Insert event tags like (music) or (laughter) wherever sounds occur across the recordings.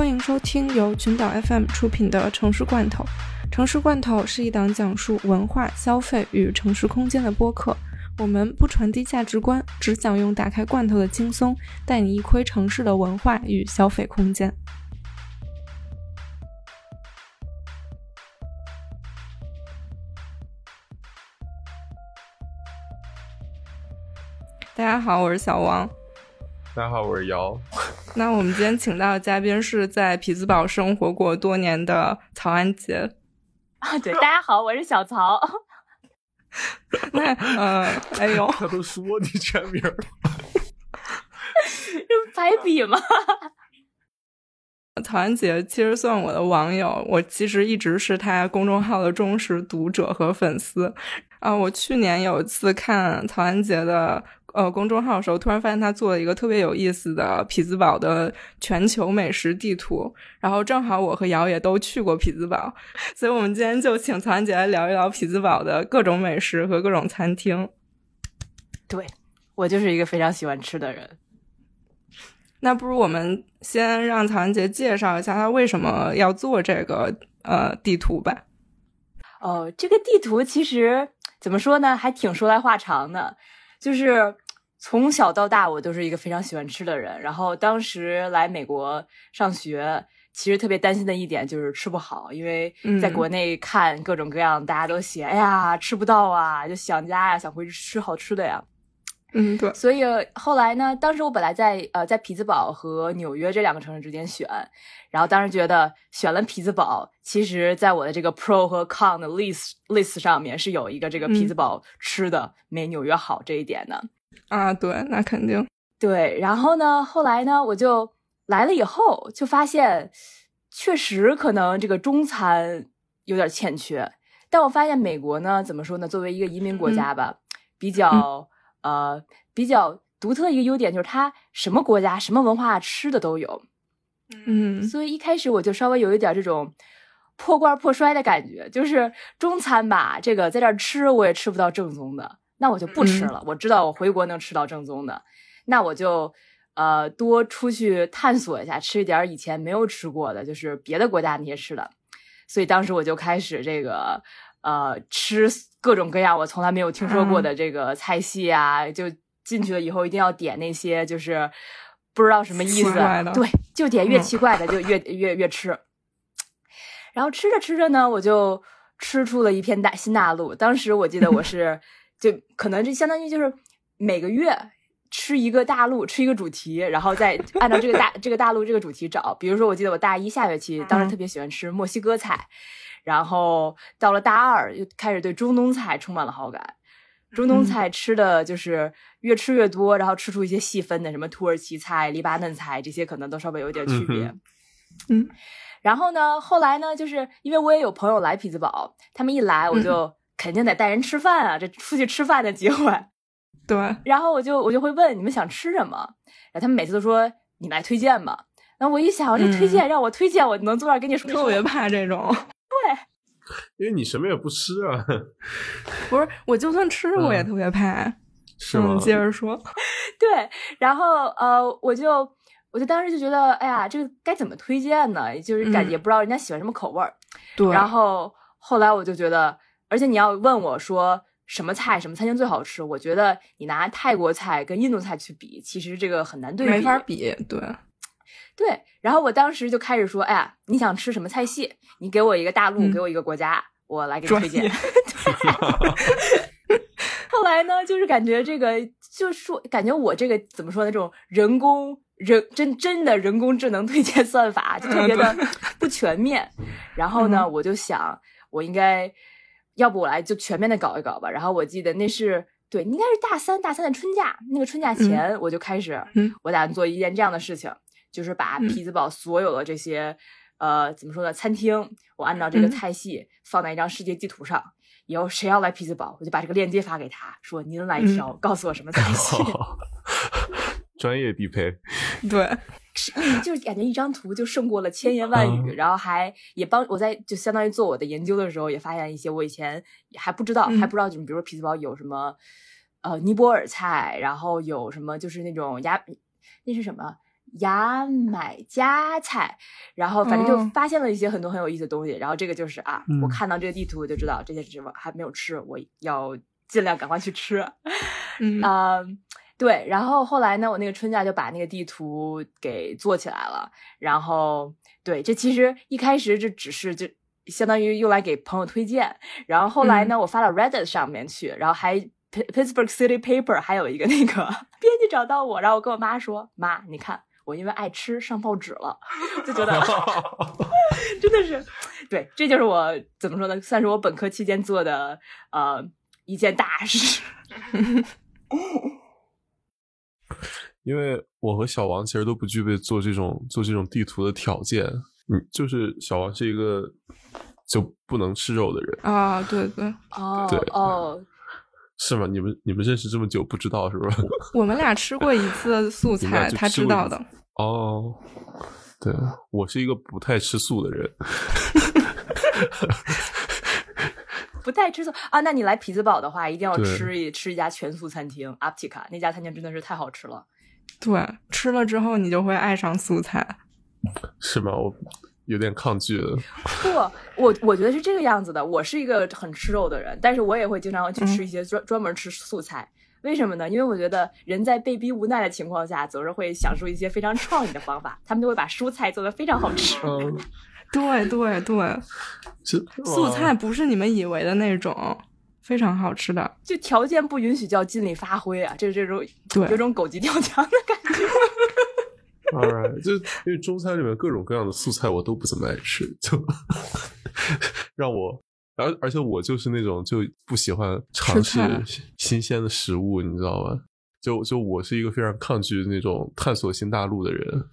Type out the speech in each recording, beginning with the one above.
欢迎收听由群岛 FM 出品的《城市罐头》。《城市罐头》是一档讲述文化、消费与城市空间的播客。我们不传递价值观，只想用打开罐头的轻松，带你一窥城市的文化与消费空间。大家好，我是小王。大家好，我是姚。那我们今天请到的嘉宾是在匹兹堡生活过多年的曹安杰。啊，对，大家好，我是小曹。(laughs) 那呃，哎呦，(laughs) 他都说你全名了，这白笔吗？(laughs) 曹安杰其实算我的网友，我其实一直是他公众号的忠实读者和粉丝。啊，我去年有一次看曹安杰的。呃，公众号的时候，突然发现他做了一个特别有意思的匹兹堡的全球美食地图，然后正好我和瑶也都去过匹兹堡，所以我们今天就请曹安姐来聊一聊匹兹堡的各种美食和各种餐厅。对我就是一个非常喜欢吃的人。那不如我们先让曹安杰介绍一下他为什么要做这个呃地图吧。哦，这个地图其实怎么说呢，还挺说来话长的。就是从小到大，我都是一个非常喜欢吃的人。然后当时来美国上学，其实特别担心的一点就是吃不好，因为在国内看各种各样，大家都写，哎呀，吃不到啊，就想家呀，想回去吃好吃的呀。嗯，对。所以后来呢，当时我本来在呃在匹兹堡和纽约这两个城市之间选，然后当时觉得选了匹兹堡，其实在我的这个 pro 和 con 的 list list 上面是有一个这个匹兹堡吃的没纽约好这一点的。啊，对，那肯定。对，然后呢，后来呢，我就来了以后就发现，确实可能这个中餐有点欠缺。但我发现美国呢，怎么说呢？作为一个移民国家吧，比较。呃，比较独特的一个优点就是它什么国家、什么文化吃的都有，嗯，所以一开始我就稍微有一点这种破罐破摔的感觉，就是中餐吧，这个在这儿吃我也吃不到正宗的，那我就不吃了。我知道我回国能吃到正宗的，那我就呃多出去探索一下，吃一点以前没有吃过的，就是别的国家那些吃的。所以当时我就开始这个。呃，吃各种各样我从来没有听说过的这个菜系啊，就进去了以后一定要点那些就是不知道什么意思，对，就点越奇怪的就越越越吃。然后吃着吃着呢，我就吃出了一片大新大陆。当时我记得我是 (laughs) 就可能这相当于就是每个月吃一个大陆，吃一个主题，然后再按照这个大 (laughs) 这个大陆这个主题找。比如说，我记得我大一下学期当时特别喜欢吃墨西哥菜。然后到了大二，又开始对中东菜充满了好感。中东菜吃的就是越吃越多，然后吃出一些细分的，什么土耳其菜、黎巴嫩菜这些，可能都稍微有点区别。嗯，然后呢，后来呢，就是因为我也有朋友来匹兹堡，他们一来，我就肯定得带人吃饭啊，这出去吃饭的机会。对。(laughs) 然后我就我就会问你们想吃什么，然后他们每次都说你来推荐吧。然后我一想，这推荐让我推荐，我能坐那儿跟你说。特别怕这种。(laughs) 对因为你什么也不吃啊，(laughs) 不是，我就算吃我也特别怕。是吗？接着说，对，然后呃，我就我就当时就觉得，哎呀，这个该怎么推荐呢？就是感觉不知道人家喜欢什么口味儿。对。然后后来我就觉得，而且你要问我说什么菜、什么餐厅最好吃，我觉得你拿泰国菜跟印度菜去比，其实这个很难对比，没法比。对。对，然后我当时就开始说，哎呀，你想吃什么菜系？你给我一个大陆，给我一个国家，我来给你推荐。(laughs) 后来呢，就是感觉这个，就说感觉我这个怎么说呢？这种人工人真真的人工智能推荐算法就特别的不全面。然后呢，我就想，我应该要不我来就全面的搞一搞吧。然后我记得那是对，应该是大三大三的春假，那个春假前我就开始，我打算做一件这样的事情。就是把匹兹堡所有的这些，呃，怎么说呢？餐厅，我按照这个菜系放在一张世界地图上。以后谁要来匹兹堡，我就把这个链接发给他，说您来挑，告诉我什么菜系。(laughs) (laughs) 专业必配。(laughs) 对，就感觉一张图就胜过了千言万语，然后还也帮我在就相当于做我的研究的时候，也发现一些我以前还不知道，还不知道，就比如说匹兹堡有什么，呃，尼泊尔菜，然后有什么就是那种牙，那是什么？牙买加菜，然后反正就哦发现了一些很多很有意思的东西。然后这个就是啊，嗯我看到这个地图我就知道这些什么还没有吃，我要尽量赶快去吃。嗯啊、对，然后后来呢，我那个春假就把那个地图给做起来了。然后，对，这其实一开始这只是就相当于用来给朋友推荐。然后后来呢，我发到 Reddit 上面去，然后还 Pittsburgh City Paper 还有一个那个编辑找到我，然后我跟我妈说：“妈，你看我因为爱吃上报纸了。(laughs) ”就觉得 (laughs) 真的是，对，这就是我怎么说呢，算是我本科期间做的呃一件大事。(laughs) 因为我和小王其实都不具备做这种做这种地图的条件。嗯，就是小王是一个就不能吃肉的人，啊，对对，哦对哦，(laughs) 是吗？你们你们认识这么久不知道是吧？(laughs) 我们俩吃过一次素菜，他知道的。哦，对，我是一个不太吃素的人。(laughs) 不太吃素啊。那你来匹兹堡的话，一定要吃一吃一家全素餐厅 Aptica，那家餐厅真的是太好吃了。对，吃了之后你就会爱上素菜。是吗？我有点抗拒了。不，我我觉得是这个样子的。我是一个很吃肉的人，但是我也会经常去吃一些专、专门吃素菜。为什么呢？因为我觉得人在被逼无奈的情况下，总是会想出一些非常创意的方法。他们就会把蔬菜做的非常好吃。嗯，(laughs) 对对对，这 (laughs) 素菜不是你们以为的那种，非常好吃的。就条件不允许就要尽力发挥啊！这这种对有种狗急跳墙的感觉。(laughs) All right，就因为中餐里面各种各样的素菜我都不怎么爱吃，就 (laughs) 让我，而而且我就是那种就不喜欢尝试新鲜的食物，你知道吗？就就我是一个非常抗拒那种探索新大陆的人，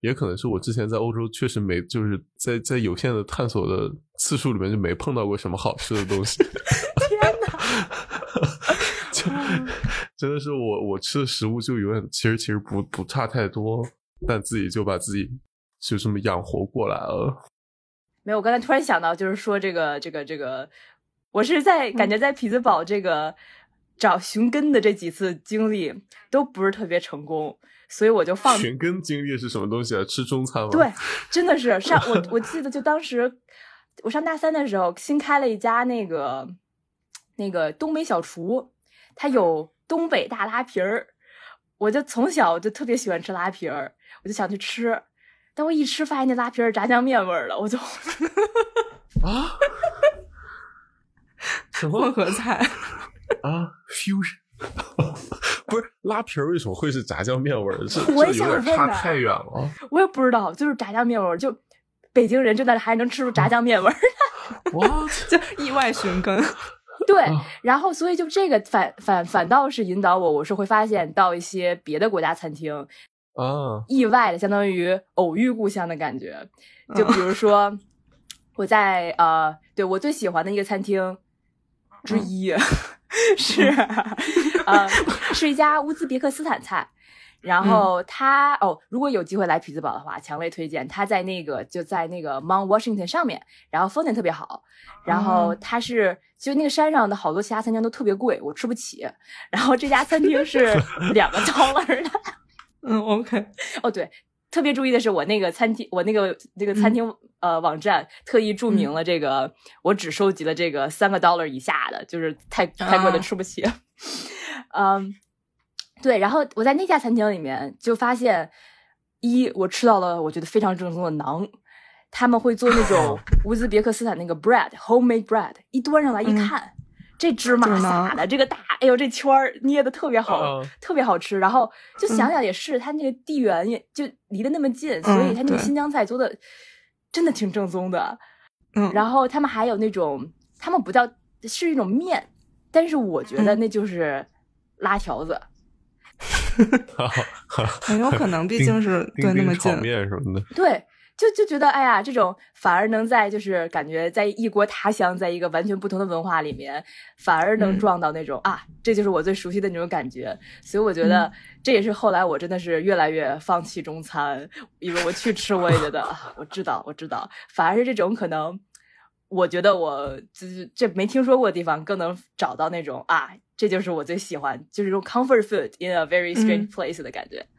也可能是我之前在欧洲确实没就是在在有限的探索的次数里面就没碰到过什么好吃的东西。(laughs) 天哪！就真的是我我吃的食物就永远其实其实不不差太多，但自己就把自己就这么养活过来了。没有，我刚才突然想到，就是说这个这个这个，我是在感觉在匹兹堡这个找寻根的这几次经历都不是特别成功，所以我就放寻根经历是什么东西啊？吃中餐吗？对，真的是上我我记得就当时我上大三的时候，新开了一家那个那个东北小厨，它有东北大拉皮儿，我就从小就特别喜欢吃拉皮儿，我就想去吃，但我一吃发现那拉皮儿炸酱面味儿了，我就啊，(laughs) 什混合菜，啊？fusion (laughs) 不是拉皮儿为什么会是炸酱面味儿？这 (laughs) 我也这有点想问差太远了。我也不知道，就是炸酱面味儿，就北京人真的还能吃出炸酱面味儿。(laughs) What？(laughs) 就意外寻根。对啊，然后所以就这个反反反倒是引导我，我是会发现到一些别的国家餐厅，啊，意外的相当于偶遇故乡的感觉。就比如说我在呃，对我最喜欢的一个餐厅之一、(laughs) 是呃是一家乌兹别克斯坦菜。然后它、哦，如果有机会来匹兹堡的话，强烈推荐。它在那个就在那个 Mount Washington 上面，然后风景特别好。然后哦它是就那个山上的好多其他餐厅都特别贵，我吃不起。然后这家餐厅是 (laughs) 两个 dollar 的。嗯，OK，哦，对，特别注意的是，我那个餐厅，我那个这个餐厅、呃网站特意注明了这个，我只收集了这个三个 dollar 以下的，就是太太贵的啊吃不起。(laughs) 嗯，对，然后我在那家餐厅里面就发现，一我吃到了我觉得非常正宗的馕。他们会做那种 (laughs) 乌兹别克斯坦那个 bread homemade bread，一端上来一嗯看，这芝麻撒的，这个大，哎呦，这圈儿捏的特别好，啊特别好吃。然后就想嗯想也是，它那个地缘也就离得那么近，所以它那个新疆菜做的真的挺正宗的。嗯，然后他们还有那种，他们不叫是一种面，但是我觉得嗯那就是拉条子。(laughs) 很有可能，毕竟是 (laughs) 对那么近。面什么的。对，就就觉得哎呀，这种反而能在就是感觉在异国他乡，在一个完全不同的文化里面，反而能嗯撞到那种、啊，这就是我最熟悉的那种感觉。所以我觉得嗯这也是后来我真的是越来越放弃中餐，因为我去吃我也觉得啊，我知道我知道，反而是这种可能。我觉得我就是这没听说过的地方，更能找到那种啊，这就是我最喜欢，就是这种 comfort food in a very strange 嗯 place 的感觉。嗯，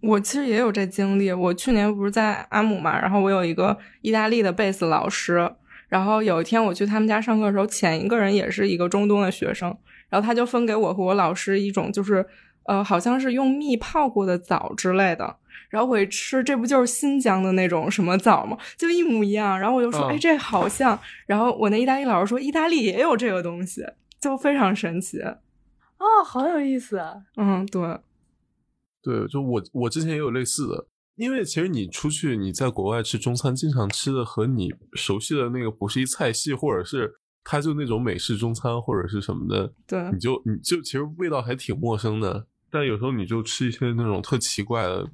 我其实也有这经历。我去年不是在阿姆嘛，然后我有一个意大利的贝斯老师，然后有一天我去他们家上课的时候，前一个人也是一个中东的学生，然后他就分给我和我老师一种就是呃，好像是用蜜泡过的枣之类的。然后我一吃，这不就是新疆的那种什么枣吗？就一模一样。然后我就说，哎，这好像。然后我那意大利老师说，意大利也有这个东西，就非常神奇。哦，好有意思。嗯，对。对，就我我之前也有类似的，因为其实你出去你在国外吃中餐，经常吃的和你熟悉的那个不是一菜系，或者是它就那种美式中餐或者是什么的，对，你就你就其实味道还挺陌生的。但有时候你就吃一些那种特奇怪的，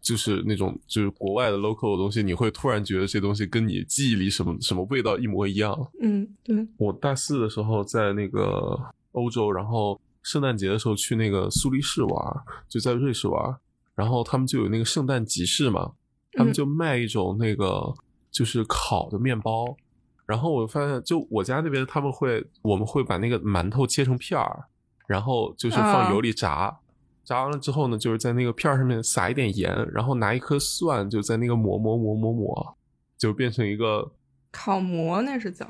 就是那种就是国外的 local 的东西，你会突然觉得这东西跟你记忆里什么什么味道一模一样。嗯，对。我大四的时候在那个欧洲，然后。圣诞节的时候去那个苏黎世玩，就在瑞士玩，然后他们就有那个圣诞集市嘛，他们就卖一种那个就是烤的面包，然后我发现就我家那边他们会我们会把那个馒头切成片儿，然后就是放油里炸，炸完了之后呢，就是在那个片儿上面撒一点盐，然后拿一颗蒜就在那个磨磨磨磨磨，就变成一个烤馍，那是叫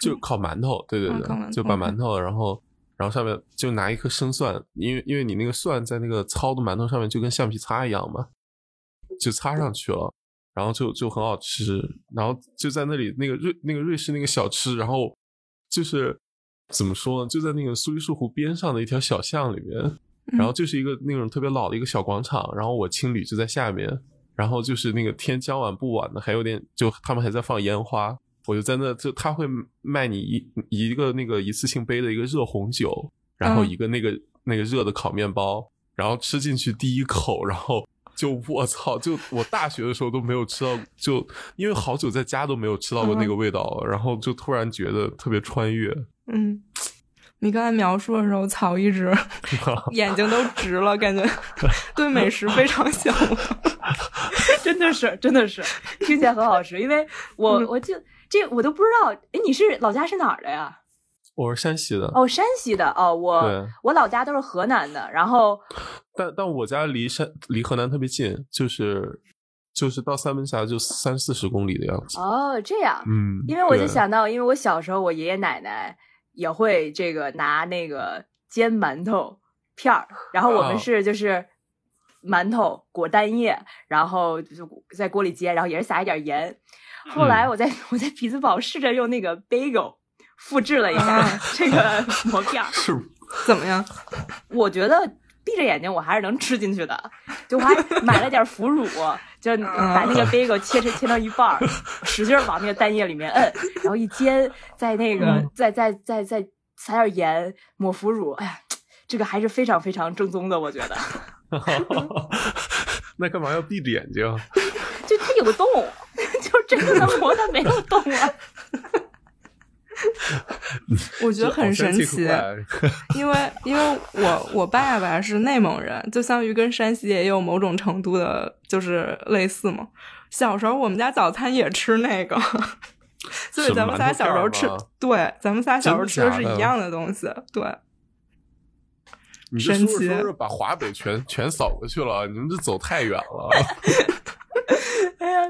就烤馒头，对对对，就把馒头然后。然后上面就拿一颗生蒜，因为因为你那个蒜在那个糙的馒头上面就跟橡皮擦一样嘛，就擦上去了，然后就就很好吃。然后就在那里那个瑞那个瑞士那个小吃，然后就是怎么说呢？就在那个苏黎世湖边上的一条小巷里面，然后就是一个那种特别老的一个小广场。然后我青旅就在下面，然后就是那个天将晚不晚的，还有点就他们还在放烟花。我就在那，就他会卖你一一个那个一次性杯的一个热红酒，然后一个那个那个热的烤面包，然后吃进去第一口，然后就我操，就我大学的时候都没有吃到，就因为好久在家都没有吃到过那个味道，然后就突然觉得特别穿越。嗯，你刚才描述的时候，草一直 (laughs) 眼睛都直了，感觉 (laughs) 对美食非常向往，(laughs) 真的是真的是听起来很好吃，因为我我就。这我都不知道，哎，你是老家是哪儿的呀？我是山西的。哦，山西的哦，我我老家都是河南的，然后，但但我家离山离河南特别近，就是就是到三门峡就三四十公里的样子。哦，这样，嗯，因为我就想到，因为我小时候我爷爷奶奶也会这个拿那个煎馒头片儿，然后我们是就是馒头裹蛋液，然后就在锅里煎，然后也是撒一点盐。后来我在我在匹兹堡试着用那个 bagel 复制了一下这个馍片儿，(laughs) 是怎么样？我觉得闭着眼睛我还是能吃进去的。就我还买了点腐乳，就把那个 bagel 切成切成一半儿，使劲往那个蛋液里面摁，(laughs) 然后一煎，再那个再再再再撒点盐，抹腐乳。哎呀，这个还是非常非常正宗的，我觉得。(laughs) 那干嘛要闭着眼睛？就它有个洞。(laughs) 就这个馍它没有动啊，(laughs) 我觉得很神奇，(laughs) 因为因为我我爸爸是内蒙人，就相当于跟山西也有某种程度的，就是类似嘛。小时候我们家早餐也吃那个，所以咱们仨小时候吃，对，咱们仨小时候吃的是一样的东西，对。神奇说着说着把华北全全扫过去了，你们这走太远了。哎呀。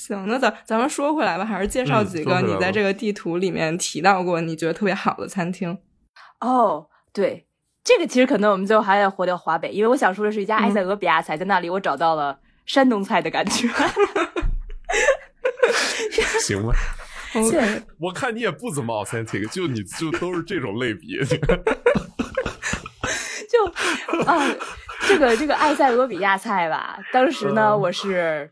行，那咱咱们说回来吧，还是介绍几个你在这个地图里面提到过你觉得特别好的餐厅。哦，对，这个其实可能我们最后还得回到华北，因为我想说的是一家埃塞俄比亚菜，在那里我找到了山东菜的感觉。(laughs) 行吧，(laughs) 我看你也不怎么 authentic，就你就都是这种类比。(laughs) 就啊，这个这个埃塞俄比亚菜吧，当时呢，我是。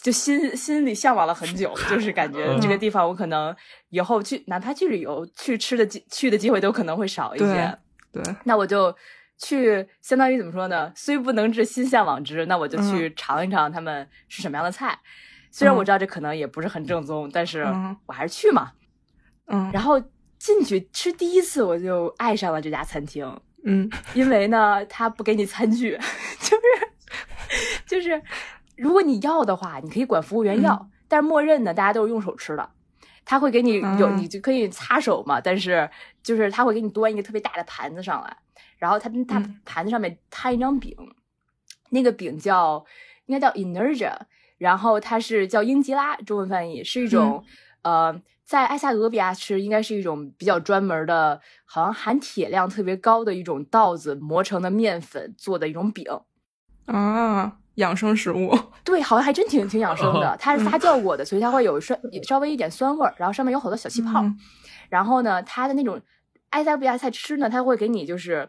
就心心里向往了很久，就是感觉这个地方我可能以后去，哪怕去旅游去吃的机去的机会都可能会少一些。对，那我就去，相当于怎么说呢？虽不能至，心向往之。那我就去尝一尝他们是什么样的菜。虽然我知道这可能也不是很正宗，但是我还是去嘛。嗯，然后进去吃第一次，我就爱上了这家餐厅。嗯，因为呢，他不给你餐具，就 (laughs) 是就是。如果你要的话，你可以管服务员要，但是默认呢，大家都是用手吃的。他会给你有，你就可以擦手嘛，但是就是他会给你端一个特别大的盘子上来，然后他他盘子上面摊一张饼，那个饼叫应该叫 i n e r g i a 然后它是叫英吉拉，中文翻译是一种、呃，在埃塞俄比亚吃应该是一种比较专门的，好像含铁量特别高的一种稻子磨成的面粉做的一种饼。啊，养生食物。(laughs) 对，好像还真挺挺养生的。它是发酵过的，所以它会有酸，稍微一点酸味儿，然后上面有好多小气泡。嗯然后呢，它的那种埃塞俄比亚菜吃呢，它会给你就是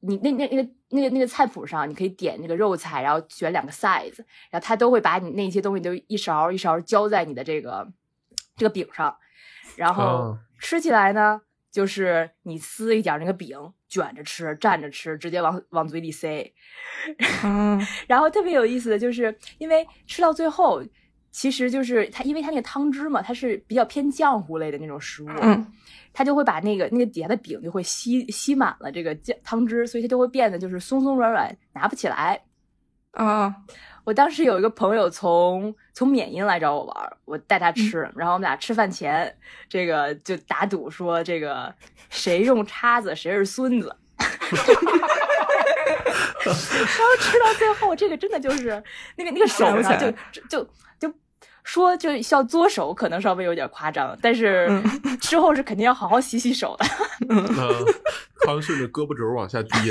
你那那那个那个那个菜谱上，你可以点那个肉菜，然后选两个 size，然后它都会把你那些东西都一勺一勺浇在你的这个这个饼上，然后啊吃起来呢，就是你撕一点那个饼卷着吃，蘸着吃，直接往往嘴里塞。啊，(laughs) 然后特别有意思的就是，因为吃到最后，其实就是它，因为它那个汤汁嘛，它是比较偏浆糊类的那种食物，嗯，它就会把那个那个底下的饼就会吸吸满了这个酱汤汁，所以它就会变得就是松松软软，拿不起来。啊，我当时有一个朋友从从缅因来找我玩，我带他吃，然后我们俩吃饭前，这个就打赌说这个谁用叉子谁是孙子。(laughs) 然后吃到最后，这个真的就是那个那个手就就就就说就要作手，可能稍微有点夸张，但是嗯 (laughs) 之后是肯定要好好洗洗手的。(laughs) 那汤顺着胳膊肘往下滴，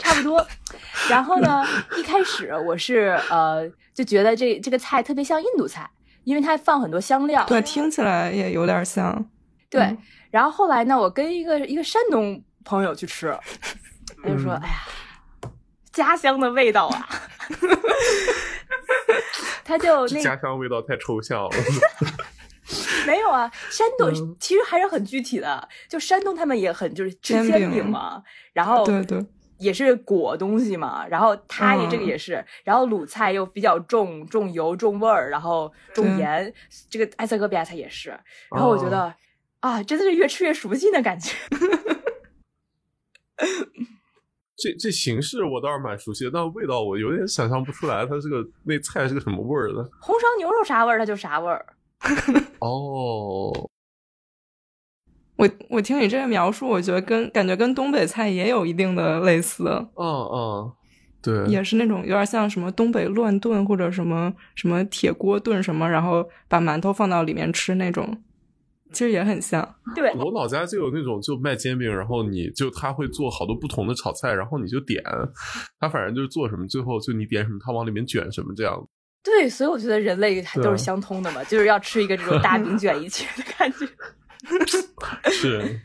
差不多。然后呢，一开始我是呃就觉得这这个菜特别像印度菜，因为它放很多香料。对，听起来也有点像。对嗯然后后来呢，我跟一个一个山东朋友去吃，(laughs) 他就说：“嗯哎呀，家乡的味道啊。(laughs) ”他就这那家乡味道太抽象了。(laughs) 没有啊，山东嗯其实还是很具体的，就山东他们也很就是吃煎饼嘛，然后对对，也是裹东西嘛，然后它也这个嗯也是，然后鲁菜又比较重重油重味儿，然后重盐，这个埃塞俄比亚菜也是，然后我觉哦得、啊，真的是越吃越熟悉的感觉。(laughs) 这这形式我倒是蛮熟悉的，但味道我有点想象不出来，它这个那菜是个什么味儿的。红烧牛肉啥味儿，它就啥味儿。(laughs) 哦，我我听你这个描述，我觉得跟感觉跟东北菜也有一定的类似，嗯嗯，对，也是那种有点像什么东北乱炖或者什么什么铁锅炖什么，然后把馒头放到里面吃那种，其实也很像。对，我老家就有那种就卖煎饼，然后你就他会做好多不同的炒菜，然后你就点，他反正就是做什么，最后就你点什么，他往里面卷什么这样。对，所以我觉得人类还都是相通的嘛，就是要吃一个这种大饼卷一切的感觉。是，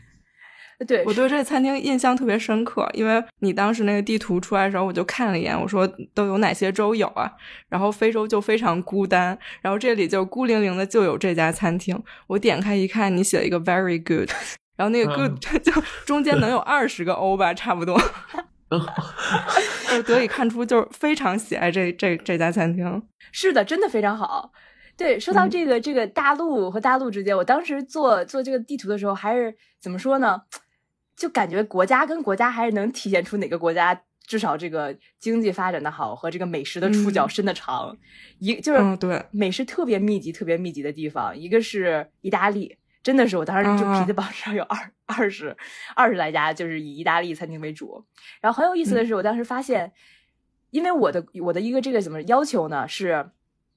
(laughs) 对，我对这个餐厅印象特别深刻，因为你当时那个地图出来的时候，我就看了一眼，我说都有哪些州有啊？然后非洲就非常孤单，然后这里就孤零零的就有这家餐厅。我点开一看，你写了一个 very good，(laughs) 然后那个 good 就中间能有二十个 O 吧，差不多。(laughs) 就得以看出，就是非常喜爱这这这家餐厅。是的，真的非常好。对，说到嗯这个、这个大陆和大陆之间，我当时做做这个地图的时候，还是怎么说呢？就感觉国家跟国家还是能体现出哪个国家至少这个经济发展的好和这个美食的触角嗯伸的长。一就是嗯对美食特别密集、特别密集的地方，一个是意大利，真的是我当时就啊皮子榜上有二二十二十来家，就是以意大利餐厅为主。然后很有意思的是，我当时发现，因为我的我的一个这个怎么要求呢是。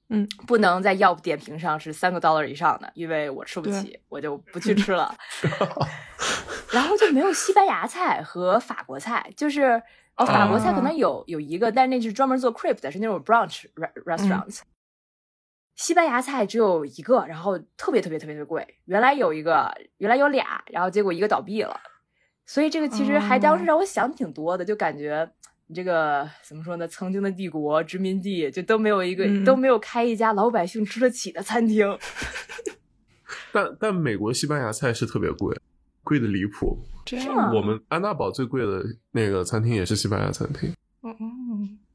嗯，不能在要不点评上是三个 dollar 以上的，因为我吃不起，我就不 (laughs) 去吃了。(laughs) 然后就没有西班牙菜和法国菜，就是哦，法国菜可能有有一个，但是那是专门做 crepe 的，是那种 brunch re- restaurant。西班牙菜只有一个，然后特别特别特别的贵。原来有一个，原来有俩，然后结果一个倒闭了。所以这个其实还当时让我想挺多的，就感觉你这个怎么说呢？曾经的帝国殖民地就都没有一个、嗯都没有开一家老百姓吃得起的餐厅。(laughs) 但但美国西班牙菜是特别贵，贵的离谱。这是吗样我们安娜堡最贵的那个餐厅也是西班牙餐厅。哦，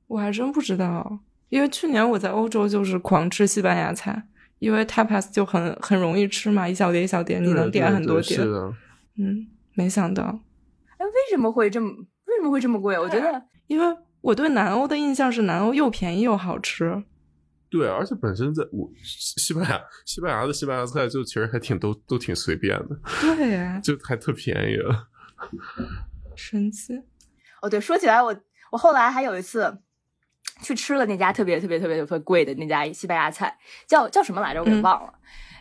我还真不知道，因为去年我在欧洲就是狂吃西班牙菜，因为 tapas 就很很容易吃嘛，一小碟一小碟，你能点很多碟。是的，嗯，没想到，哎，为什么会这么为什么会这么贵？我觉得因为我对南欧的印象是南欧又便宜又好吃。对，而且本身在我西班牙，西班牙的西班牙菜就其实还挺都都挺随便的，对，就还特便宜了。神奇。哦，对，说起来我我后来还有一次去吃了那家特别特别特别特别贵的那家西班牙菜，叫叫什么来着？我给忘了。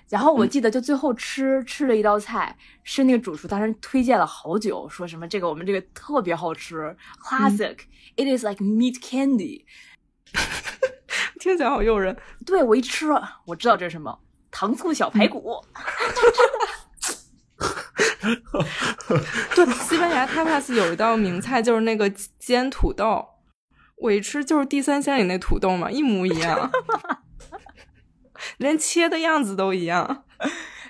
然后我记得就最后吃吃了一道菜，是那个主厨当时推荐了好久，说什么这个我们这个特别好吃，classic，it is like meat candy，(laughs) 听起来好诱人。对我一吃，我知道这是什么，糖醋小排骨。(laughs) 对，西班牙 tapas 有一道名菜就是那个煎土豆，我一吃就是地三鲜里那土豆嘛，一模一样，(laughs) 连切的样子都一样。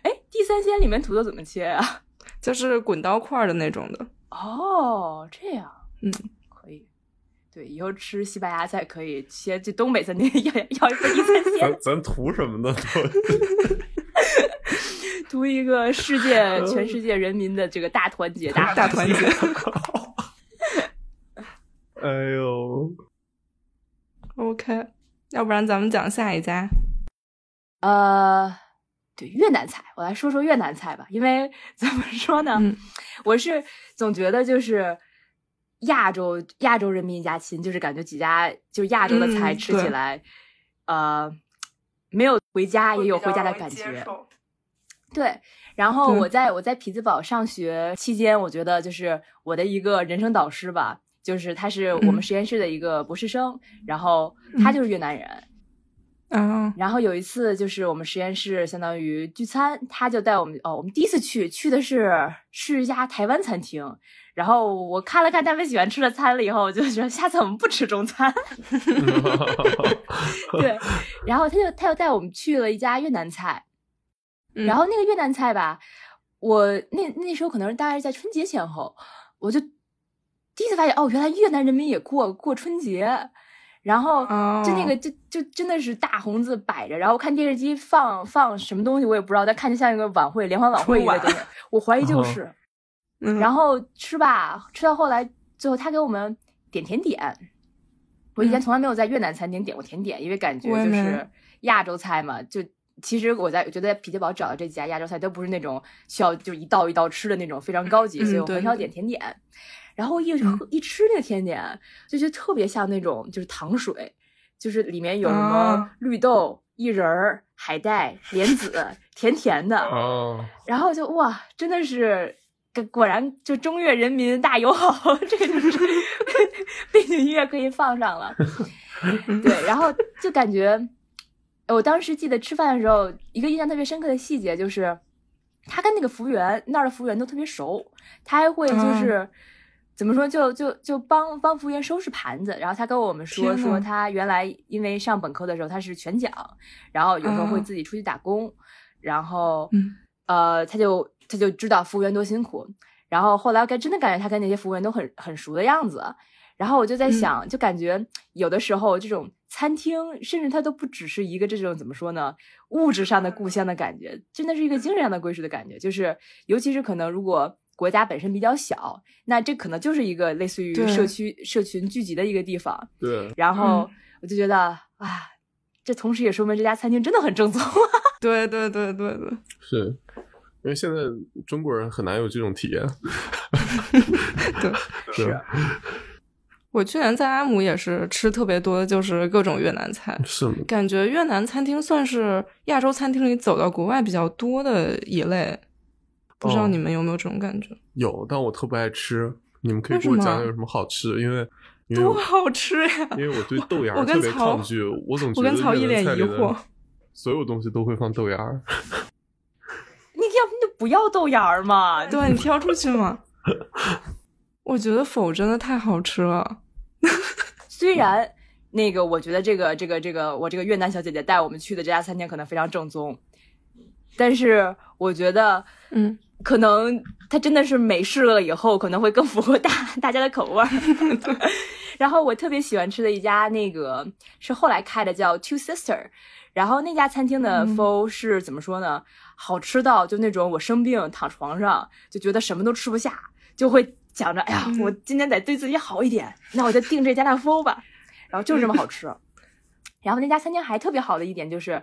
哎，地三鲜里面土豆怎么切啊？就是滚刀块的那种的。哦，这样，嗯。对，以后吃西班牙菜可以先去东北餐厅 (laughs) 要要一份地三鲜。咱咱图什么呢？(laughs) 图一个世界，(laughs) 全世界人民的这个大团结，大大团结。哎呦，OK，要不然咱们讲下一家。呃，对越南菜，我来说说越南菜吧。因为怎么说呢，我是总觉得就是亚洲亚洲人民一家亲，就是感觉几家就亚洲的菜吃起来，呃，没有回家也有回家的感觉。对，然后我在我在匹兹堡上学期间，我觉得就是我的一个人生导师吧，就是他是我们实验室的一个博士生，然后他就是越南人，嗯，然后有一次就是我们实验室相当于聚餐，他就带我们哦，我们第一次去去的是是一家台湾餐厅，然后我看了看他们喜欢吃的餐了以后，我就觉得下次我们不吃中餐，(laughs) 对，然后他就他又带我们去了一家越南菜。然后那个越南菜吧，我那那时候可能是大概是在春节前后，我就第一次发现哦，原来越南人民也过过春节。然后就那个就就真的是大红字摆着，然后看电视机放放什么东西我也不知道，但看着像一个晚会联欢晚会一样。我怀疑就是。(laughs) 然后吃吧，吃到后来最后他给我们点甜点，我以前从来没有在越南餐厅点过甜点，因为感觉就是亚洲菜嘛，就。其实我在我觉得在匹兹堡找的这几家亚洲菜都不是那种需要就一道一道吃的那种非常高级，所以我很少点甜点。然后一喝一吃那个甜点，就觉得特别像那种就是糖水，就是里面有什么绿豆、薏仁、海带、莲子，甜甜的。哦。然后就哇，真的是果然就中越人民大友好，(laughs) 这个就是 (laughs) 背景音乐可以放上了。(laughs) 对，然后就感觉。我当时记得吃饭的时候，一个印象特别深刻的细节就是，他跟那个服务员那儿的服务员都特别熟，他还会就是怎么说，就就就帮帮服务员收拾盘子。然后他跟我们说说，他原来因为上本科的时候他是全奖，然后有时候会自己出去打工，然后呃，他就他就知道服务员多辛苦。然后后来感真的感觉他跟那些服务员都很很熟的样子。然后我就在想，就感觉有的时候这种餐厅，甚至它都不只是一个这种怎么说呢，物质上的故乡的感觉，真的是一个精神上的归属的感觉。就是，尤其是可能如果国家本身比较小，那这可能就是一个类似于社区社群聚集的一个地方。对。然后我就觉得啊，这同时也说明这家餐厅真的很正宗。(laughs) 对对对对对。是。因为现在中国人很难有这种体验。(laughs) 对。是。我去年在阿姆也是吃特别多的，就是各种越南菜。是？感觉越南餐厅算是亚洲餐厅里走到国外比较多的一类。不知道你们有没有这种感觉？有，但我特不爱吃。你们可以给我讲讲有什么好吃的？因为 (laughs) 多好吃呀！因为我对豆芽特别抗拒，我总觉得我跟曹一脸疑惑，所有东西都会放豆芽。(laughs) 你要不就不要豆芽嘛？(laughs) 对你挑出去嘛。我觉得否真的太好吃了，虽然那个我觉得这个这个这个我这个越南小姐姐带我们去的这家餐厅可能非常正宗，但是我觉得嗯，可能它真的是美式了以后可能会更符合大 (laughs) 大家的口味儿。(laughs) 然后我特别喜欢吃的一家那个是后来开的叫 Two Sister，然后那家餐厅的 fo 是怎么说呢？好吃到就那种我生病躺床上就觉得什么都吃不下，就会。想着，哎呀，我今天得对自己好一点，那我就订这家大福吧。然后就是这么好吃。(laughs) 然后那家餐厅还特别好的一点就是，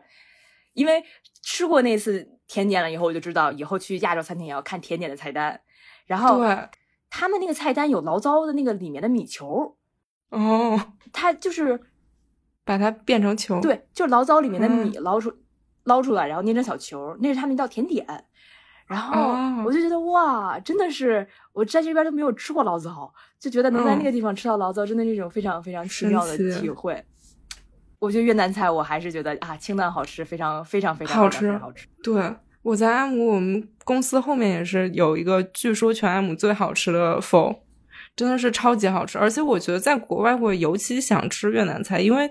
因为吃过那次甜点了以后，我就知道以后去亚洲餐厅也要看甜点的菜单。然后，他们那个菜单有醪糟的那个里面的米球，哦，(laughs) 它就是把它变成球。，对，就是醪糟里面的嗯米捞出、捞出来，然后捏成小球，那是他们一道甜点。然后哦我就觉得哇，真的是我在这边都没有吃过醪糟，就觉得能在那个地方吃到醪糟，真的是一种非常非常奇妙的体会。我觉得越南菜我还是觉得啊，清淡好吃，非常非常非常好吃。对，我在安姆，我们公司后面也是有一个，据说全安姆最好吃的否，真的是超级好吃。而且我觉得在国外会尤其想吃越南菜，因为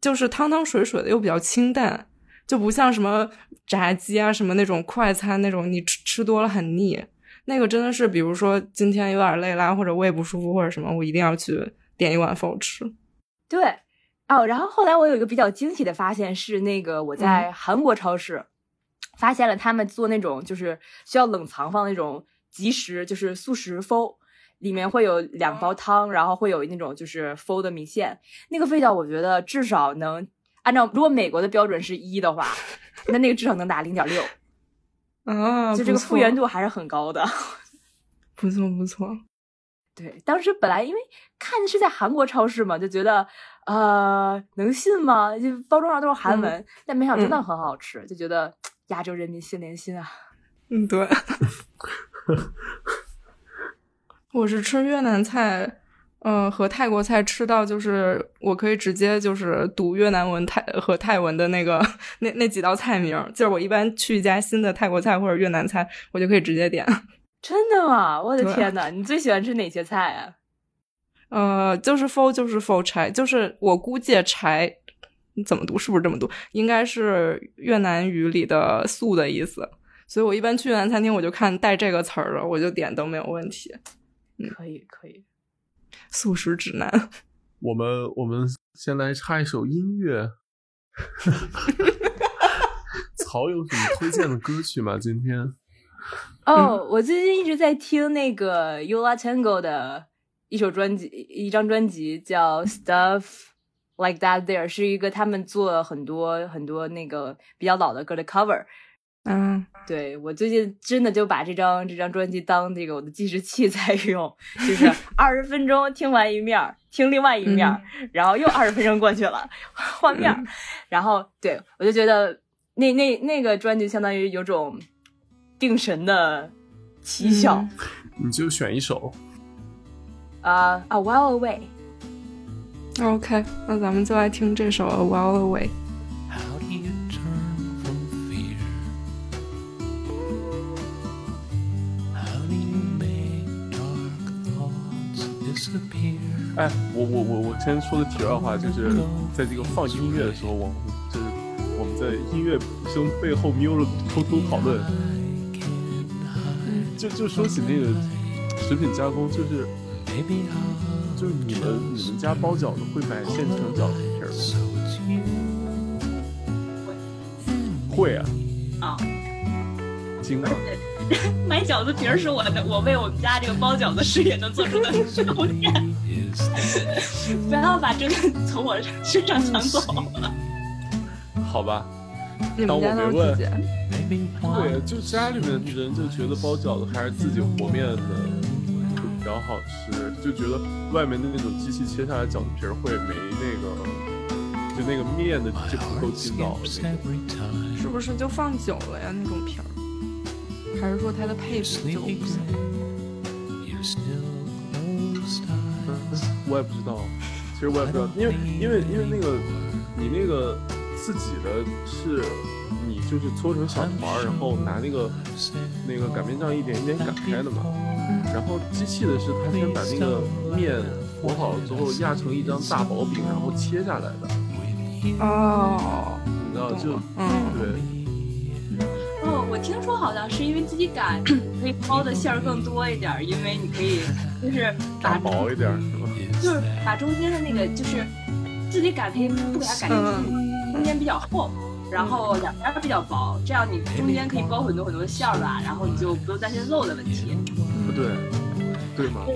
就是汤汤水水的，又比较清淡，就不像什么炸鸡啊什么那种快餐那种，你吃吃多了很腻。那个真的是，比如说今天有点累啦，或者胃不舒服或者什么，我一定要去点一碗否吃。对，哦，然后后来我有一个比较惊喜的发现是，那个我在韩国超市、发现了他们做那种就是需要冷藏放那种即食，就是速食麸，里面会有两包汤，然后会有那种就是麸的米线，那个味道我觉得至少能按照如果美国的标准是一的话，(laughs) 那那个至少能打零点六，(laughs) 啊，就这个复原度还是很高的。(laughs) 不错不错。对，当时本来因为看是在韩国超市嘛，就觉得呃能信吗？就包装上都是韩文，但没想到真的嗯很好吃，就觉得亚洲人民心连心啊。嗯，对。我是吃越南菜，呃，和泰国菜吃到就是我可以直接就是读越南文泰和泰文的那个那那几道菜名，就是我一般去一家新的泰国菜或者越南菜，我就可以直接点。真的吗？我的天呐，你最喜欢吃哪些菜啊？呃，就是 for 就是 for 柴，就是我估计柴怎么读是不是这么读？应该是越南语里的素的意思。所以我一般去越南餐厅，我就看带这个词儿的，我就点都没有问题。嗯可以，可以。素食指南。我们我们先来插一首音乐。(laughs) 曹有什么推荐的歌曲吗？今天哦，我最近一直在听那个 Yula Tango 的一首专辑，一张专辑叫 Stuff Like That There，是一个他们做很多很多那个比较老的歌的 cover。嗯，对我最近真的就把这张这张专辑当这个我的计时器在用，就是 (laughs) 二十分钟听完一面儿，听另外一面儿，然后又二十分钟过去了，(laughs) 换面儿，(laughs) 然后对我就觉得那那那个专辑相当于有种定神的奇效嗯你就选一首。呃，A While Away。OK，那咱们就来听这首 A While Away。哎，我我我我先说个题外话，就是在这个放音乐的时候，我就是我们在音乐声背后瞄了，偷偷讨论。就就说起那个食品加工，就是。就是你们你们家包饺子会买现成饺子皮儿吗.会啊，啊，经常。(laughs) 买饺子皮儿是我的，我为我们家这个包饺子事业能做出的贡献。(laughs) 不要把这个从我身上抢走。好吧，你们家都是自己？maybe 对就家里面人就觉得包饺子还是自己和面的较好吃，就觉得外面的那种机器切下来饺子皮儿会没那个，就那个面的就不够筋道 skips 那种。是不是就放久了呀？那种皮儿，还是说它的配置就不行.我也不知道，其实我也不知道，因为因为因为那个你那个自己的是，你就是搓成小团儿，然后拿那个那个擀面杖一点一点擀开的嘛。然后机器的是它先把那个面和好了之后压成一张大薄饼，然后切下来的，哦，你知道就嗯，对，哦，我听说好像是因为自己擀可以包的馅儿更多一点儿，因为你可以就是把薄一点儿是吧？就是把中间的那个就是自己擀可以不给它擀成中间比较厚，然后两边儿比较薄，这样你中间可以包很多很多馅儿吧，然后你就不用担心漏的问题。不对，对吗？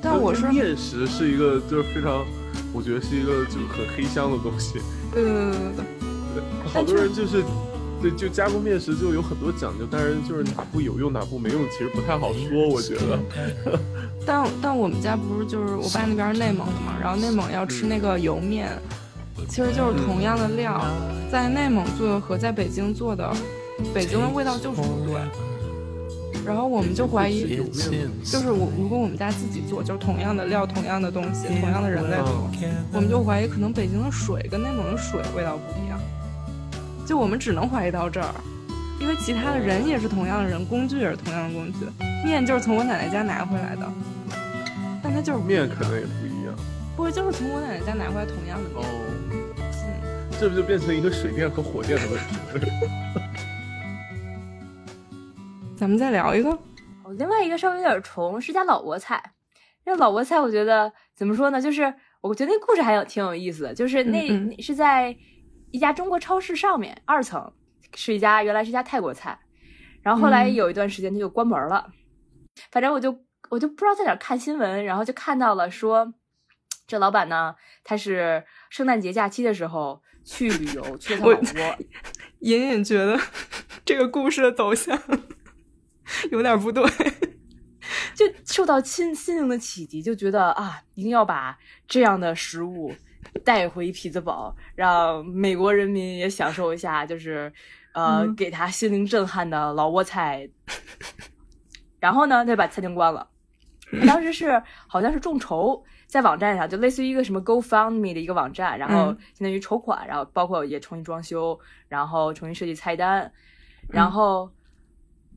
但我是面食是一个就是非常，我觉得是一个就是很黑箱的东西。对对对对对，对好多人就是对，就加工面食就有很多讲究，但是就是哪步有用哪步没用，其实不太好说，我觉得。(laughs) 但但我们家不是就是我爸那边是内蒙的嘛，然后内蒙要吃那个油面，其实就是同样的料，在内蒙做的和在北京做的，北京的味道就是不对。然后我们就怀疑，就是我如果我们家自己做，就是同样的料、同样的东西、同样的人在做，我们就怀疑可能北京的水跟内蒙的水味道不一样。就我们只能怀疑到这儿，因为其他的人也是同样的人，工具也是同样的工具，面就是从我奶奶家拿回来的，但它就是面可能也不一样。不是就是从我奶奶家拿回来同样的面。哦，嗯，这不就变成一个水电和火电的问题了？咱们再聊一个，哦，另外一个稍微有点重，是家老挝菜。这老挝菜，我觉得怎么说呢？就是我觉得那故事还有挺有意思的，就是那、嗯嗯是在一家中国超市上面二层，是一家原来是一家泰国菜，然后后来嗯有一段时间它就关门了。反正我就我就不知道在哪儿看新闻，然后就看到了说，这老板呢，他是圣诞节假期的时候去旅游，去了老挝。(laughs) 隐隐觉得这个故事的走向有点不对。(laughs) 就受到心心灵的启迪，就觉得啊，一定要把这样的食物带回匹兹堡，让美国人民也享受一下，就是呃，嗯给他心灵震撼的老挝菜。然后呢，他就把餐厅关了。他当时是好像是众筹，在网站上，就类似于一个什么 GoFundMe 的一个网站，然后嗯相当于筹款，然后包括也重新装修，然后重新设计菜单，然后，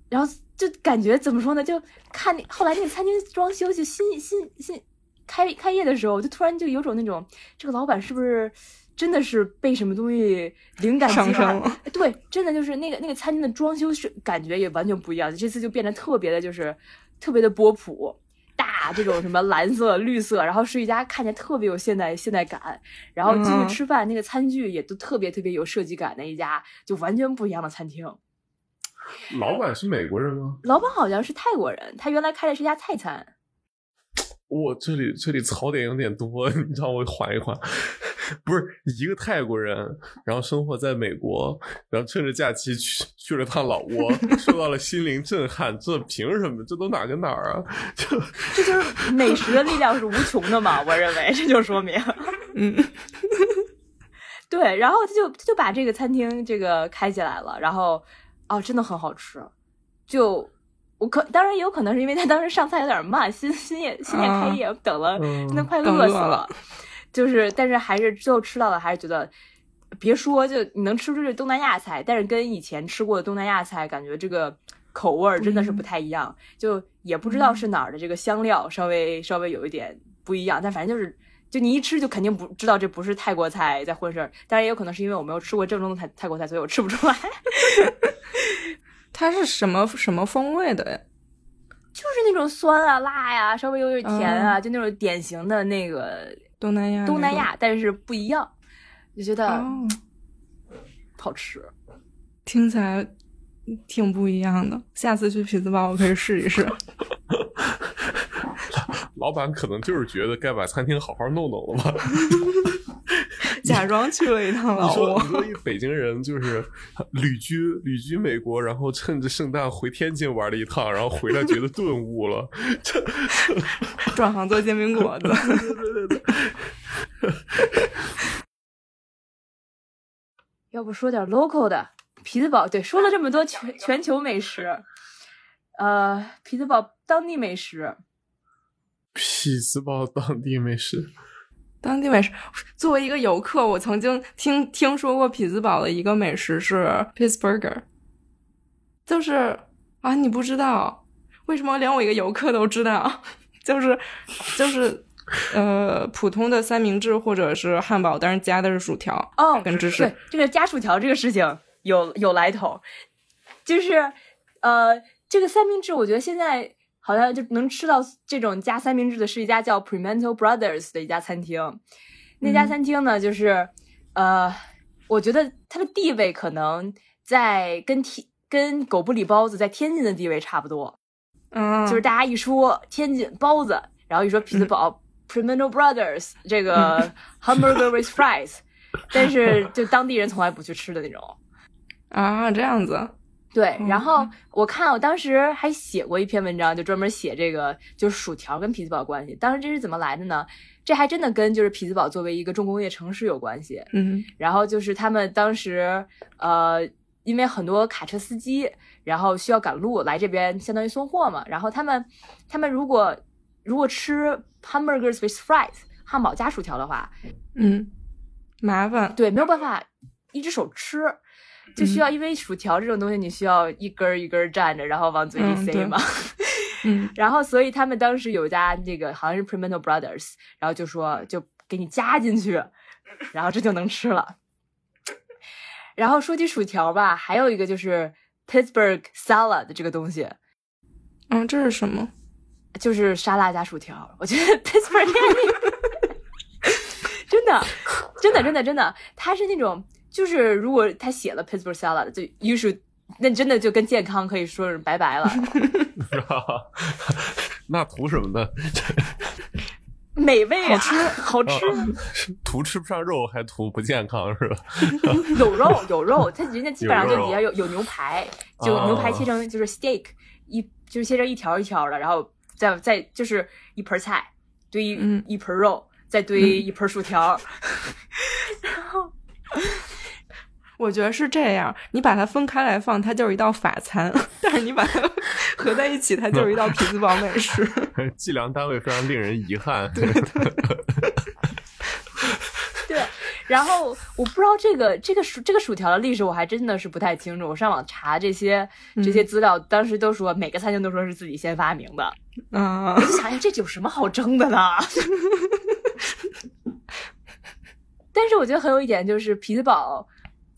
然后就感觉怎么说呢？就看那后来那个餐厅装修就新新新开开业的时候，就突然就有种那种这个老板是不是真的是被什么东西灵感激发上升了？对，真的就是那个那个餐厅的装修是感觉也完全不一样，这次就变得特别的，就是特别的波普。大这种什么蓝色、绿色，然后是一家看起来特别有现代现代感，然后进嗯去吃饭，那个餐具也都特别特别有设计感的一家，就完全不一样的餐厅。老板是美国人吗？老板好像是泰国人，他原来开的是一家泰餐。我这里这里槽点有点多，(laughs) 你让我缓一缓。(laughs) 不是一个泰国人，然后生活在美国，然后趁着假期去去了趟老挝，受到了心灵震撼，这凭什么？这都哪跟哪儿啊？(laughs) 这这就是美食的力量是无穷的嘛？我认为这就说明，嗯，对。然后他就他就把这个餐厅这个开起来了，然后哦，真的很好吃。就我可当然也有可能是因为他当时上菜有点慢，新新业新业开业，等了嗯真的快饿死饿了就是，但是还是最后吃到的，还是觉得。别说，就你能吃出这东南亚菜，但是跟以前吃过的东南亚菜，感觉这个口味儿真的是不太一样。就也不知道是哪儿的这个香料稍微稍微有一点不一样，但反正就是，就你一吃就肯定不知道这不是泰国菜在混事儿。当然也有可能是因为我没有吃过正宗的泰泰国菜，所以我吃不出来。(laughs) 它是什么什么风味的呀？就是那种酸啊、辣呀、稍微有点甜啊，嗯就那种典型的那个东南亚东南亚，但是不一样，就觉得哦，好吃。听起来挺不一样的。下次去匹兹堡我可以试一试。(laughs) (laughs) 老板可能就是觉得该把餐厅好好弄弄了吧？(laughs) 假装去了一趟老挝，说你说一北京人就是旅居旅居美国，然后趁着圣诞回天津玩了一趟，然后回来觉得顿悟了，这 (laughs) 转行做煎饼果子。对对对，要不说点 local 的，皮子堡。对，说了这么多全全球美食，呃，皮子堡当地美食，匹兹堡当地美食，当地美食，作为一个游客，我曾经听听说过匹兹堡的一个美食是 Pittsburgher，就是啊，你不知道为什么连我一个游客都知道，(laughs) 就是就是呃普通的三明治或者是汉堡，但是加的是薯条哦，跟芝士对，这个加薯条这个事情有有来头，就是呃，这个三明治，我觉得现在好像就能吃到这种加三明治的是一家叫 Primanto Brothers 的一家餐厅。那家嗯餐厅呢，就是呃，我觉得它的地位可能在跟天跟狗不理包子在天津的地位差不多。嗯，就是大家一说天津包子，然后一说匹兹堡、Primanto Brothers 这个 (laughs) hamburger with fries，但是就当地人从来不去吃的那种。(laughs) 啊，这样子，对，嗯然后我看我当时还写过一篇文章，就专门写这个就是薯条跟匹兹堡关系。当时这是怎么来的呢？这还真的跟就是匹兹堡作为一个重工业城市有关系。嗯然后就是他们当时呃，因为很多卡车司机，然后需要赶路来这边，相当于送货嘛。然后他们他们如果如果吃 hamburgers with fries 汉堡加薯条的话，嗯，麻烦，对，没有办法一只手吃，就需要因为薯条这种东西，你需要一根儿一根儿蘸着，然后往嘴里塞嘛。嗯 (laughs) 然后所以他们当时有一家那个好像是 Primento Brothers，然后就说就给你加进去，然后这就能吃了。然后说起薯条吧，还有一个就是 Pittsburgh salad 这个东西，嗯，这是什么？就是沙拉加薯条。我觉得 Pittsburgh (laughs) 真的，真的，真的，真的，它是那种，就是如果他写了 Pittsburgh salad，就 you should，那真的就跟健康可以说是拜拜了。(laughs) 那图什么呢？(laughs) 美味啊，好吃，图吃不上肉，还图不健康是吧？有 (laughs) 肉有肉，他人家基本上就底下有有牛排，就哦牛排切成就是 steak 一就是切成一条一条的，然后再再就是一盆菜堆一、嗯。一盆肉，再堆一盆薯条，然后我觉得是这样，你把它分开来放，它就是一道法餐；(laughs) 但是你把它合在一起，它就是一道匹兹堡美食。(laughs) 计量单位非常令人遗憾。(laughs) 对，然后我不知道这个这个薯这个薯条的历史，我还真的是不太清楚。我上网查这些这些资料，当时都说每个餐厅都说是自己先发明的。嗯我，就想，哎，这有什么好争的呢？但是我觉得很有一点就是，匹兹堡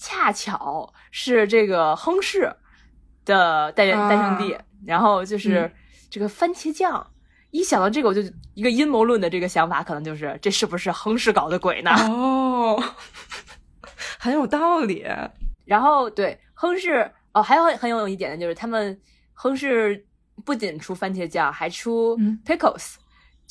恰巧是这个亨氏的诞啊诞生地，然后就是嗯这个番茄酱。一想到这个，我就一个阴谋论的这个想法，可能就是这是不是亨氏搞的鬼呢？哦，(laughs) 很有道理。然后对亨氏哦，还有很有一点的就是，他们亨氏不仅出番茄酱，还出嗯 pickles，、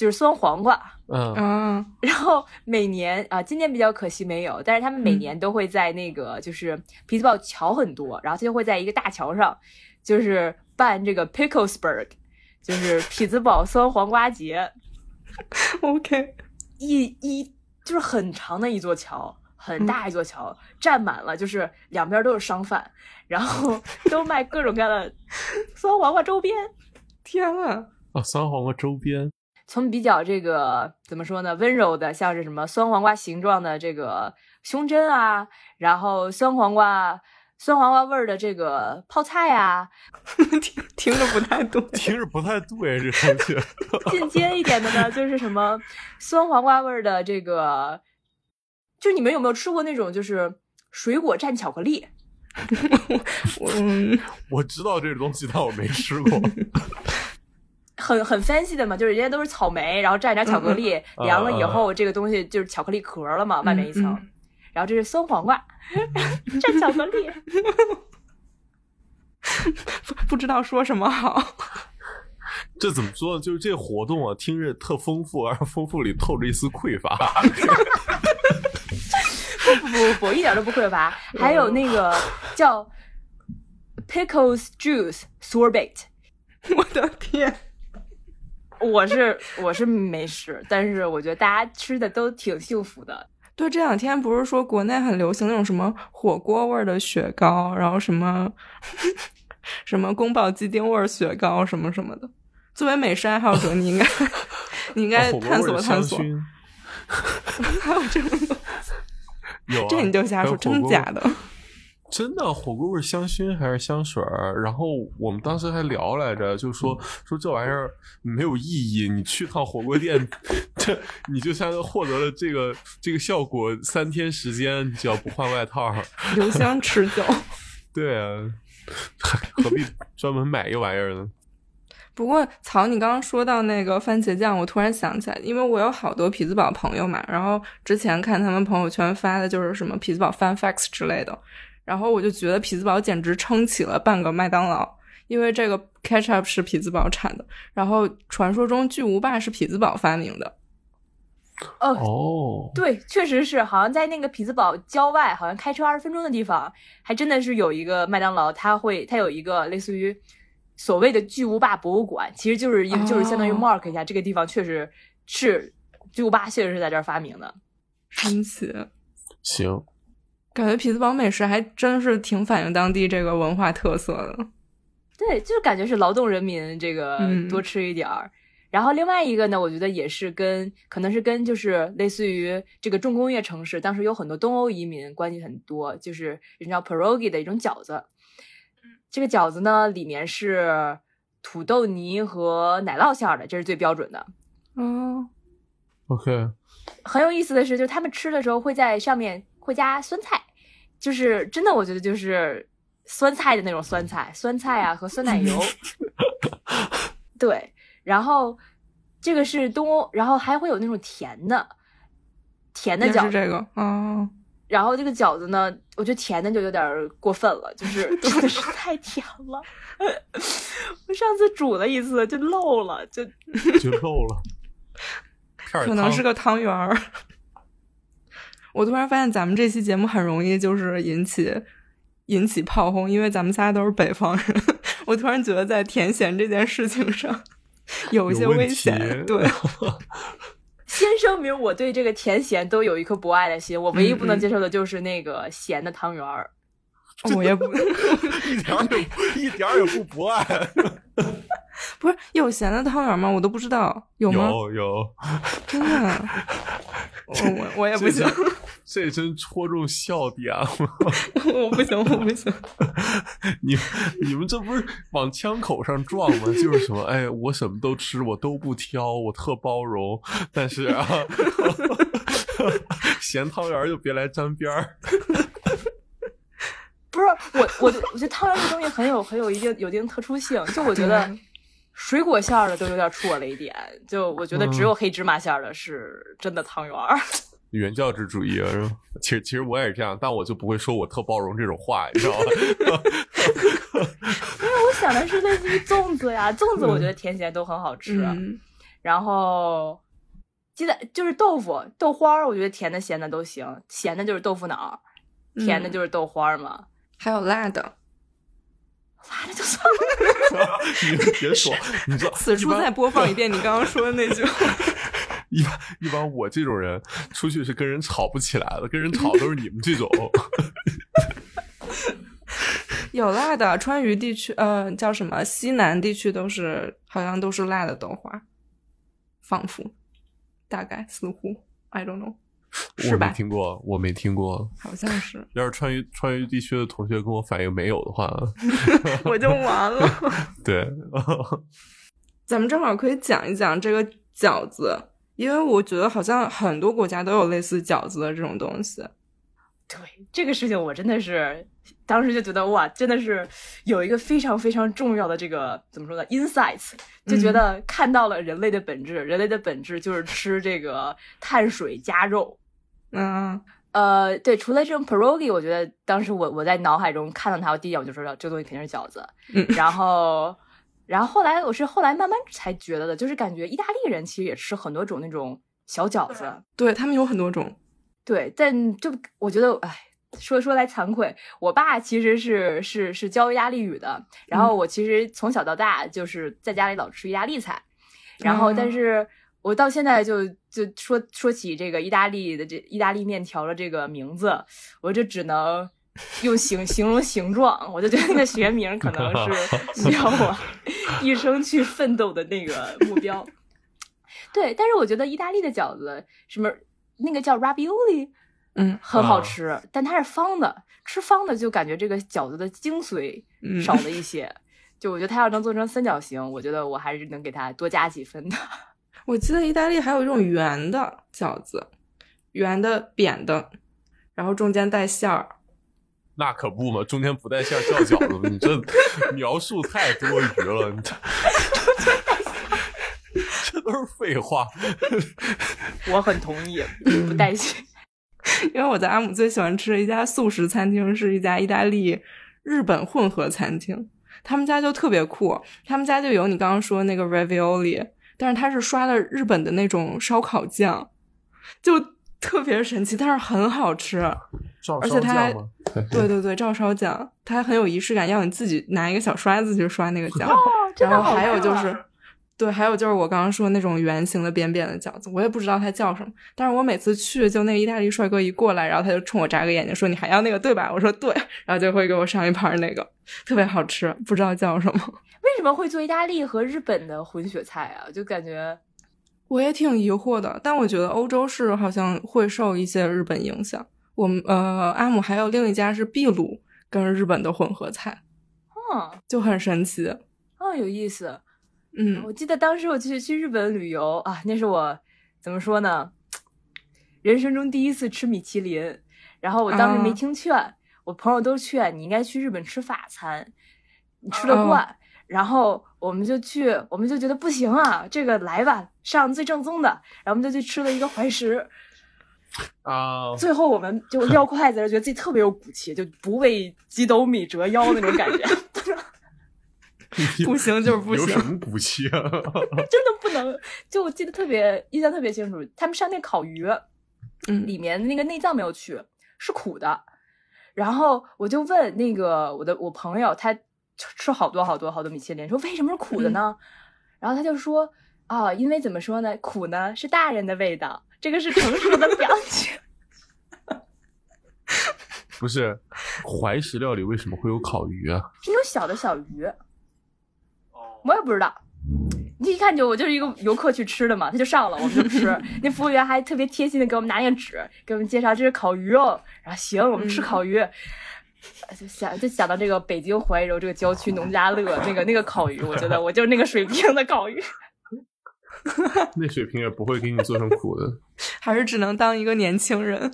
就是酸黄瓜。嗯，啊，(laughs) 然后每年啊，今年比较可惜没有，但是他们每年都会在那个就是匹兹堡桥很多，然后他就会在一个大桥上，就是办这个 Picklesburg，就是匹兹堡酸黄瓜节，(laughs) OK，一一就是很长的一座桥，很大一座桥，站满了，就是两边都是商贩，然后都卖各种各样的 (laughs) 酸黄瓜周边。天啊！啊，酸黄瓜周边，从比较这个怎么说呢，温柔的，像是什么酸黄瓜形状的这个胸针啊，然后酸黄瓜酸黄瓜味儿的这个泡菜啊，(laughs) 听听着不太对。听着不太对，这东西。进阶一点的呢，就是什么 (laughs) 酸黄瓜味儿的这个，就你们有没有吃过那种就是水果蘸巧克力？(laughs) 我，我知道这个东西，但我没吃过。很很 fancy 的嘛，就是人家都是草莓，然后蘸点巧克力，嗯凉了以后，这个东西就是巧克力壳了嘛，外面一层，嗯然后这是酸黄瓜 (laughs) 蘸巧克力。(laughs) 不知道说什么好。(laughs) 这怎么说呢？就是这活动啊，听着特丰富，而丰富里透着一丝匮乏。不不不，一点都不匮乏。还有那个叫 pickles juice sorbet，我的天！我是我是没试，但是我觉得大家吃的都挺幸福的。对，这两天不是说国内很流行那种什么火锅味儿的雪糕，然后什么 (laughs) 什么宫保鸡丁味儿雪糕什么什么的。作为美食爱好者，你应该你应该探索探索。(laughs) 还有这种东西，有、啊，这你就瞎说，真假的？真的火锅味香薰还是香水儿？然后我们当时还聊来着，就说说这玩意儿没有意义，你去趟火锅店，这你就相当于获得了这个这个效果三天时间，你只要不换外套，(laughs) 留香持久。对啊，何必专门买一玩意儿呢？(laughs) 不过，曹，你刚刚说到那个番茄酱，我突然想起来，因为我有好多匹兹堡朋友嘛，然后之前看他们朋友圈发的就是什么匹兹堡 fun facts 之类的，然后我就觉得匹兹堡简直撑起了半个麦当劳，因为这个 ketchup 是匹兹堡产的，然后传说中巨无霸是匹兹堡发明的。哦，哦，对，确实是，好像在那个匹兹堡郊外，好像开车二十分钟的地方，还真的是有一个麦当劳，它会它有一个类似于所谓的巨无霸博物馆，其实就是一就是相当于哦 mark 一下、这个地方确实是巨无霸，确实是在这儿发明的。神奇。行，感觉匹兹堡美食还真是挺反映当地这个文化特色的。对，就是感觉是劳动人民这个嗯多吃一点儿。然后另外一个呢，我觉得也是跟可能是跟就是类似于这个重工业城市，当时有很多东欧移民关系很多，就是人叫 pierogi 的一种饺子。这个饺子呢，里面是土豆泥和奶酪馅儿的，这是最标准的。嗯，OK，很有意思的是，就是他们吃的时候会在上面会加酸菜，就是真的，我觉得就是酸菜的那种酸菜，酸菜啊和酸奶油。(laughs) 对，然后这个是东欧，然后还会有那种甜的，甜的饺子。是这个哦，然后这个饺子呢，我觉得甜的就有点儿过分了，就是 (laughs) 真的是太甜了。(laughs) 我上次煮了一次就漏了，就就漏了。可能是个汤圆儿。我突然发现咱们这期节目很容易就是引起引起炮轰，因为咱们仨都是北方人。我突然觉得在甜咸这件事情上有一些危险。(laughs) 对，(laughs) 先声明，我对这个甜咸都有一颗博爱的心，我唯一不能接受的就是那个咸的汤圆儿。我也不 (laughs) 一点儿也不一点儿也不博爱。不是有咸的汤圆吗？我都不知道有吗？有有，真的，我我我也不行，这真戳中笑点了。(laughs) 我不行，我不行。(laughs) 你你们这不是往枪口上撞吗？就是什么，哎，我什么都吃，我都不挑，我特包容。但是啊，(laughs) 咸汤圆儿就别来沾边儿。不是我，我我觉得汤圆这东西很有很有一定有一定特殊性，就我觉得对水果馅儿的都有点出我雷点，就我觉得只嗯有黑芝麻馅儿的是真的汤圆儿。(laughs) 原教旨主义啊，是吧？其实其实我也是这样，但我就不会说我特包容这种话，你知道吗？(laughs) 因为我想的是类似于粽子呀，粽子我觉得甜咸都很好吃。嗯，然后鸡蛋就是豆腐豆花儿，我觉得甜的咸的都行，咸的就是豆腐脑儿，甜的嗯就是豆花儿嘛。还有辣的，辣的就算了。(laughs) 你别说，你知道，此处再播放一遍你刚刚说的那句话。(laughs) 一般一般我这种人出去是跟人吵不起来的，跟人吵都是你们这种。(laughs) 有辣的，川渝地区，呃，叫什么？西南地区都是，好像都是辣的豆花，仿佛，大概，似乎，I don't know，我没是吧？听过，我没听过。好像是，要是川渝川渝地区的同学跟我反映没有的话，(laughs) 我就完了。(laughs) 对，咱们正好可以讲一讲这个饺子，因为我觉得好像很多国家都有类似饺子的这种东西。对这个事情，我真的是当时就觉得哇，真的是有一个非常非常重要的这个怎么说呢，insights，就觉得看到了人类的本质，人类的本质就是吃这个碳水加肉。嗯，呃，对，除了这种 pierogi，我觉得当时我我在脑海中看到它，我第一眼我就知道这东西肯定是饺子。嗯 (laughs) 然后，然后后来我是后来慢慢才觉得的，就是感觉意大利人其实也吃很多种那种小饺子。对他们有很多种。对，但就我觉得，哎，说说来惭愧，我爸其实是是是教意大利语的，然后我其实从小到大就是在家里老吃意大利菜，然后但哦是我到现在就就说说起这个意大利的这意大利面条的这个名字，我就只能。用形 (laughs) 形容形状，我就觉得那个学名可能是 (laughs) 需要我一生去奋斗的那个目标。对，但是我觉得意大利的饺子，什么那个叫 ravioli，嗯很好啊吃，但它是方的，吃方的就感觉这个饺子的精髓嗯，少了一些。就我觉得它要能做成三角形，我觉得我还是能给它多加几分的。我记得意大利还有一种圆的饺子，圆的、扁的，然后中间带馅儿。那可不嘛，中间不带馅儿叫饺子吗？你这 (laughs) 描述太多余了，你这这都是废话。(laughs) 我很同意，(laughs) 不带馅。因为我在阿姆最喜欢吃的一家素食餐厅是一家意大利日本混合餐厅，他们家就特别酷，他们家就有你刚刚说的那个 ravioli，但是它是刷的日本的那种烧烤酱，就特别神奇，但是很好吃。照而且它还烧酱吗？对对对，照烧酱，它还很有仪式感，要你自己拿一个小刷子去刷那个酱。哦，真的好然后还有就是，对，还有就是我刚刚说那种圆形的扁扁的饺子，我也不知道它叫什么，但是我每次去，就那个意大利帅哥一过来，然后他就冲我眨个眼睛说：“你还要那个对吧？”我说：“对。”然后就会给我上一盘那个，特别好吃，不知道叫什么。(laughs) 为什么会做意大利和日本的混血菜啊？就感觉我也挺疑惑的，但我觉得欧洲是好像会受一些日本影响。我们呃，阿姆还有另一家是秘鲁跟日本的混合菜，嗯就很神奇。哦有意思。嗯，我记得当时我去去日本旅游啊，那是我怎么说呢？人生中第一次吃米其林，然后我当时没啊听劝，我朋友都劝你应该去日本吃法餐，你吃得哦惯。然后我们就去，我们就觉得不行啊，这个来吧，上最正宗的。然后我们就去吃了一个怀石，啊，最后我们就 (laughs) 撂筷子，觉得自己特别有骨气，就不为几斗米折腰那种感觉。(laughs) 不行就是不行。有什么骨气啊？(laughs) (laughs) 真的不能。就我记得特别印象特别清楚，他们上那烤鱼，嗯里面那个内脏没有去，是苦的。然后我就问那个我的我朋友，他吃吃好多好多好多米其林，说为什么是苦的呢？然后他就说啊，因为怎么说呢，苦呢是大人的味道，这个是成熟的表现。不是，怀石料理为什么会有烤鱼啊？是那种小的小鱼，我也不知道。你一看就我就是一个游客去吃的嘛，他就上了，我们就吃。(laughs) 那服务员还特别贴心的给我们拿那个纸，给我们介绍这是烤鱼哦。然后行，我们吃烤鱼。就想就想到这个北京怀柔这个郊区农家乐那个那个烤鱼，我觉得 (laughs) 我就是那个水平的烤鱼。(laughs) 那水平也不会给你做成苦的。还是只能当一个年轻人。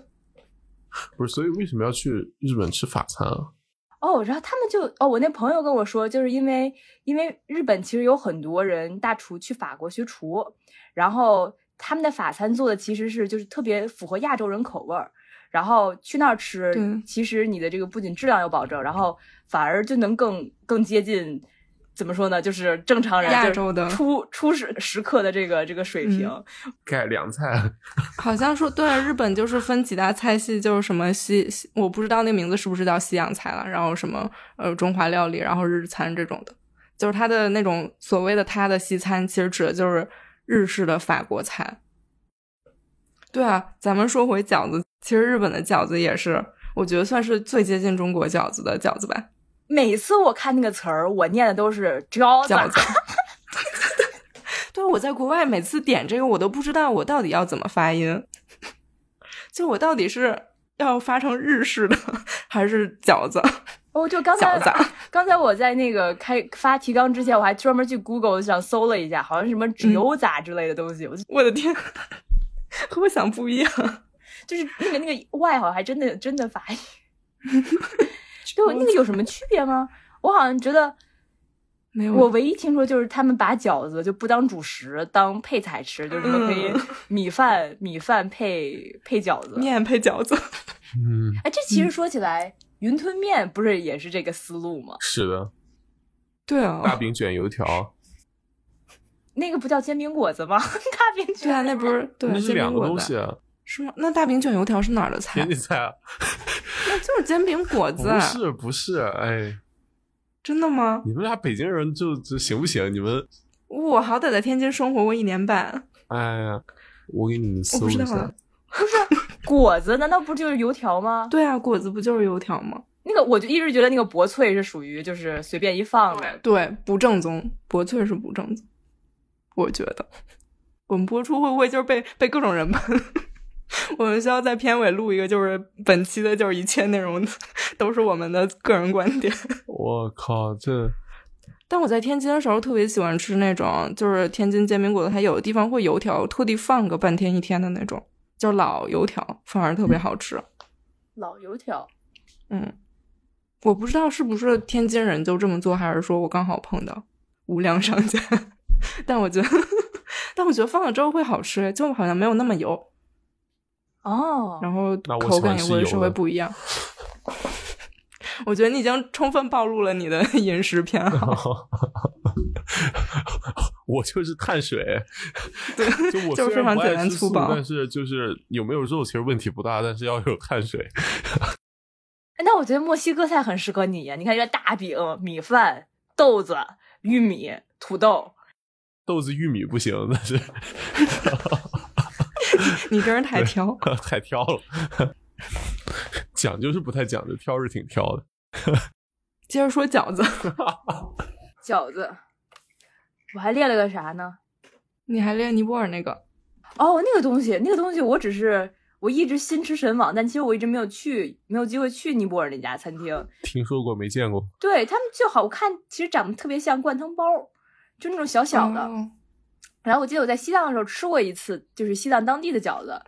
不是，所以为什么要去日本吃法餐啊？哦，然后他们就哦，我那朋友跟我说，就是因为因为日本其实有很多人大厨去法国学厨，然后他们的法餐做的其实是就是特别符合亚洲人口味儿，然后去那儿吃，其实你的这个不仅质量有保证，然后反而就能更更接近。怎么说呢？就是正常人亚洲的初初始时刻的这个这个水平，改良菜，(laughs) 好像说对，日本就是分几大菜系，就是什么西西，我不知道那名字是不是叫西洋菜了，然后什么呃中华料理，然后日餐这种的，就是它的那种所谓的它的西餐，其实指的就是日式的法国菜。对啊，咱们说回饺子，其实日本的饺子也是，我觉得算是最接近中国饺子的饺子吧。每次我看那个词儿，我念的都是饺子。饺子。(laughs) 对，我在国外每次点这个，我都不知道我到底要怎么发音，就我到底是要发成日式的还是饺子？哦，就刚才刚才我在那个开发提纲之前，我还专门去 Google 上搜了一下，好像什么嗯纸油杂之类的东西，我我的天，和 (laughs) 我想不一样。(laughs) 就是那个那个 Y 好像还真的真的发音。对，那个有什么区别吗？我好像觉得，没有，我唯一听说就是他们把饺子就不当主食，当配菜吃，就是可以嗯米饭米饭配配饺子。面配饺子。嗯，哎，这其实说起来，云吞面不是也是这个思路吗？是的，对啊，大饼卷油条，那个不叫煎饼果子吗？(laughs) 大饼卷对啊，那不是那是两个东西啊，是吗？那大饼卷油条是哪儿的菜天？津菜啊，那就是煎饼果子。不是不是，哎，真的吗？你们俩北京人就就行不行？你们，我好歹在天津生活过一年半，哎呀，我给你们搜一下不知道啊。(laughs) 果子难道不就是油条吗？(laughs) 对啊，果子不就是油条吗？那个我就一直觉得那个薄脆是属于就是随便一放的。对，不正宗，薄脆是不正宗。我觉得 (laughs) 我们播出会不会就是被被各种人喷？(laughs) 我们需要在片尾录一个，就是本期的，就是一切内容都是我们的个人观点。(laughs) 我靠，这但我在天津的时候特别喜欢吃那种，就是天津煎饼果子，它有的地方会油条特地放个半天一天的那种，就是老油条，反而特别好吃。老油条，嗯，我不知道是不是天津人就这么做，还是说我刚好碰到无良商家。(laughs) 但我觉得，但我觉得放了之后会好吃，就好像没有那么油，哦，然后那我口感也会稍微不一样。我觉得你已经充分暴露了你的 (laughs) 饮食偏好。(laughs) 我就是碳水。(laughs) 对就我就是虽然不爱非常简单吃素粗暴但是就是有没有肉其实问题不大，但是要有碳水。哎那我觉得墨西哥菜很适合你呀。你看，这大饼、米饭、豆子、玉米、土豆，豆子、玉米不行，但是 (laughs) 你真是太挑。(laughs) 太挑了。讲究是不太讲究，挑是挺挑的。接着说饺子，饺子。我还练了个啥呢？你还练尼泊尔那个？哦，那个东西，那个东西，我只是我一直心驰神往，但其实我一直没有去，没有机会去尼泊尔那家餐厅。听说过没见过？对他们就好看，其实长得特别像灌汤包，就那种小小的。哦然后我记得我在西藏的时候吃过一次，就是西藏当地的饺子，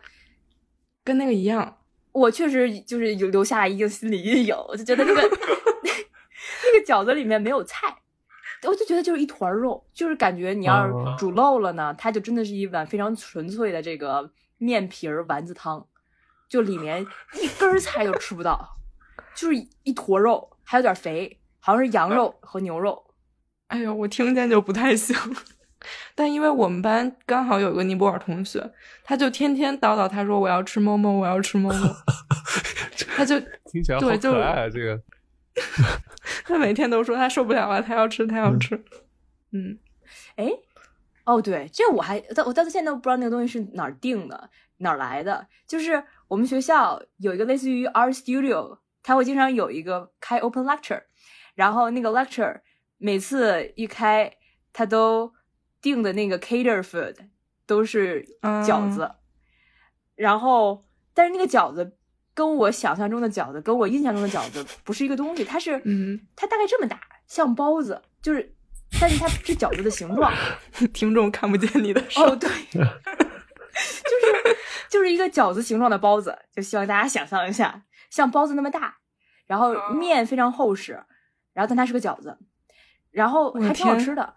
跟那个一样。我确实就是有留下了一定心理阴影，我就觉得那个 (laughs) 那个饺子里面没有菜，我就觉得就是一团肉，就是感觉你要哦是煮漏了呢，它就真的是一碗非常纯粹的这个面皮儿丸子汤，就里面一根儿菜都吃不到，就是一坨肉，还有点肥，好像是羊肉和牛肉。哎呦，我听见就不太行。但因为我们班刚好有个尼泊尔同学，他就天天叨叨，他说我要吃馍馍，我要吃馍馍，(laughs) 他就听起来好对就可爱啊！这个 (laughs) 他每天都说他受不了了，他要吃，他要吃。嗯，哎，哦，对，这我还到我到现在都不知道那个东西是哪儿定的，哪儿来的。就是我们学校有一个类似于 art studio，他会经常有一个开 open lecture，然后那个 lecture 每次一开，他都定的那个 cater food 都是饺子，然后但是那个饺子跟我想象中的饺子，跟我印象中的饺子不是一个东西，它是嗯，它大概这么大，像包子，就是，但是它是饺子的形状。(laughs) 听众看不见你的手。哦，对，(laughs) 就是就是一个饺子形状的包子，就希望大家想象一下，像包子那么大，然后面非常厚实，然后但它是个饺子，然后还挺好吃的，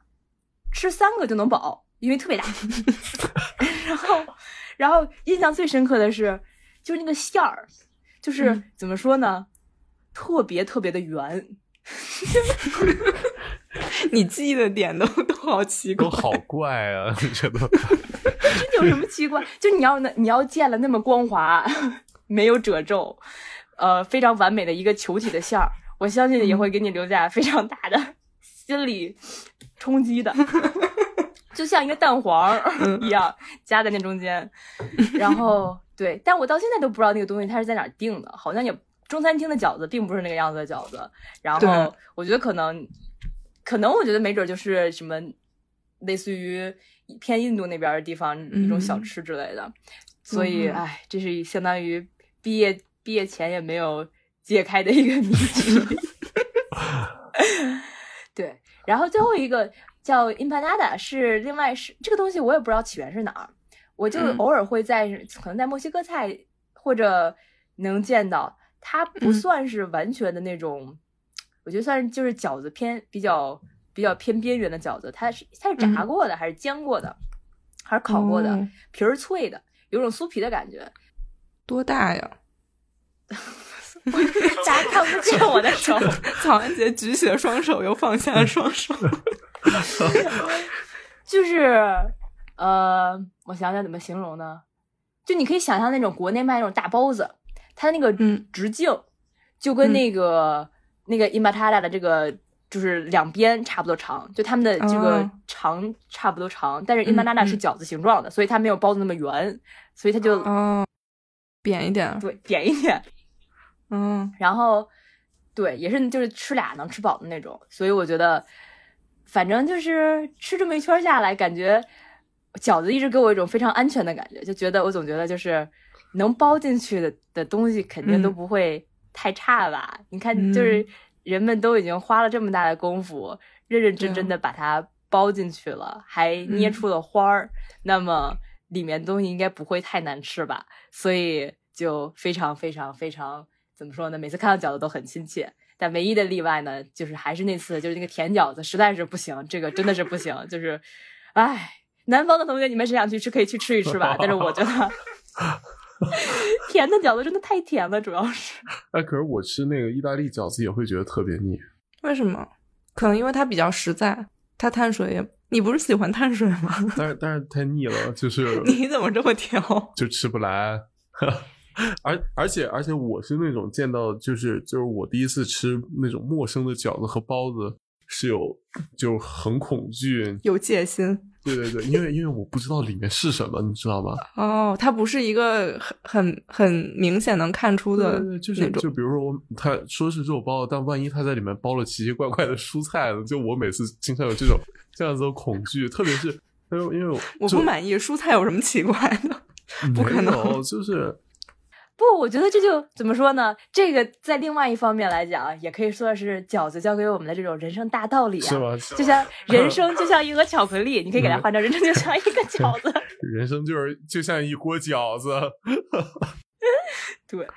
吃三个就能饱，因为特别大。(laughs) 然后，然后印象最深刻的是，就是那个馅儿，就是、嗯怎么说呢，特别特别的圆。你记忆的点都都好奇怪都。好怪啊！你觉得？这有什么奇怪？就你要那你要见了那么光滑，没有褶皱，呃，非常完美的一个球体的馅儿，我相信也会给你留下非常大的心理冲击的，(laughs) (laughs) 就像一个蛋黄一样夹在那中间。(laughs) 然后对，但我到现在都不知道那个东西它是在哪儿定的，好像也中餐厅的饺子并不是那个样子的饺子。然后我觉得可能，可能我觉得没准就是什么类似于偏印度那边的地方一种小嗯吃之类的。所以，嗯哎，这是相当于毕业毕业前也没有解开的一个谜题。对，然后最后一个叫 empanada，是另外是这个东西，我也不知道起源是哪儿，我就嗯。偶尔会在、可能在墨西哥菜或者能见到，它不嗯。算是完全的那种，我觉得算是就是饺子偏比较比较偏边缘的饺子，它是它是炸嗯。过的、还是煎过的，还是烤过的，哦。皮儿脆的，有种酥皮的感觉。多大呀？(laughs) (laughs) 大家看不见我的手，曹安杰举起了双手，又放下了双手。(laughs) 就是呃，我想想怎么形容呢？就你可以想象那种国内卖那种大包子，它那个嗯直径就跟嗯那个、那个 imatara 的这个就是两边差不多长，就它们的这个哦长差不多长，但是嗯 imatara 嗯是饺子形状的，所以它没有包子那么圆，所以它就、哦，扁一点。对扁一点。嗯然后对，也是就是吃俩能吃饱的那种，所以我觉得，反正就是吃这么一圈下来，感觉饺子一直给我一种非常安全的感觉，就觉得我总觉得就是能包进去的的东西肯定都嗯不会太差吧？你看，嗯就是人们都已经花了这么大的功夫，认认真真的把它包进去了，还捏嗯出了花儿，那么里面东西应该不会太难吃吧？所以就非常非常非常怎么说呢？每次看到饺子都很亲切，但唯一的例外呢，就是还是那次，就是那个甜饺子实在是不行，这个真的是不行，就是，唉，南方的同学你们谁想去吃可以去吃一吃吧，但是我觉得 (laughs) 甜的饺子真的太甜了，主要是。(laughs) 哎，可是我吃那个意大利饺子也会觉得特别腻。为什么？可能因为它比较实在，它碳水也你不是喜欢碳水吗？(laughs) 但是但是太腻了，就是你怎么这么挑？就吃不来。而而且而且我是那种见到就是就是我第一次吃那种陌生的饺子和包子是有就很恐惧，有戒心对对对，因为因为我不知道里面是什么，你知道吗？哦，它不是一个很很很明显能看出的对对对，就是就比如说我他说是肉包子，但万一他在里面包了奇奇怪怪的蔬菜呢？就我每次经常有这种这样子的恐惧，特别是因为因为就我不满意，蔬菜有什么奇怪的？不可能就是不，我觉得这就怎么说呢？这个在另外一方面来讲，也可以说是饺子教给我们的这种人生大道理啊。是吗？就像 (laughs) 人生就像一盒巧克力，你可以给它嗯换成人生就像一个饺子。(laughs) 人生就是就像一锅饺子，(laughs) 对，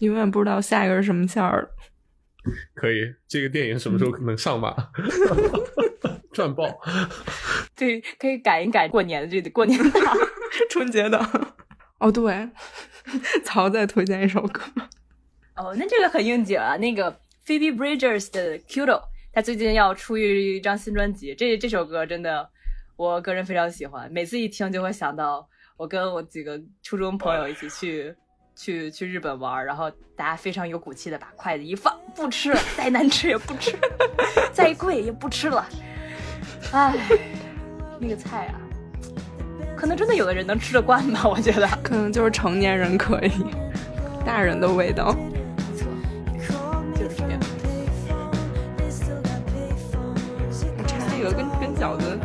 永远不知道下一个是什么馅儿的。可以。这个电影什么时候能上马？赚爆！对，可以赶一赶过年的这过年档。春节档。哦，对，(laughs) 曹再推荐一首歌。哦，那这个很应景啊，那个 Phoebe Bridgers 的《Kudo》，他最近要出一张新专辑，这这首歌真的我个人非常喜欢，每次一听就会想到我跟我几个初中朋友一起去去去日本玩，然后大家非常有骨气的把筷子一放，不吃了，再难吃也不吃，(laughs) 再贵也不吃了。唉，那个菜啊，可能真的有的人能吃得惯吧，我觉得。(laughs) 可能就是成年人可以，大人的味道。没错，就是这样。我插一个跟跟饺子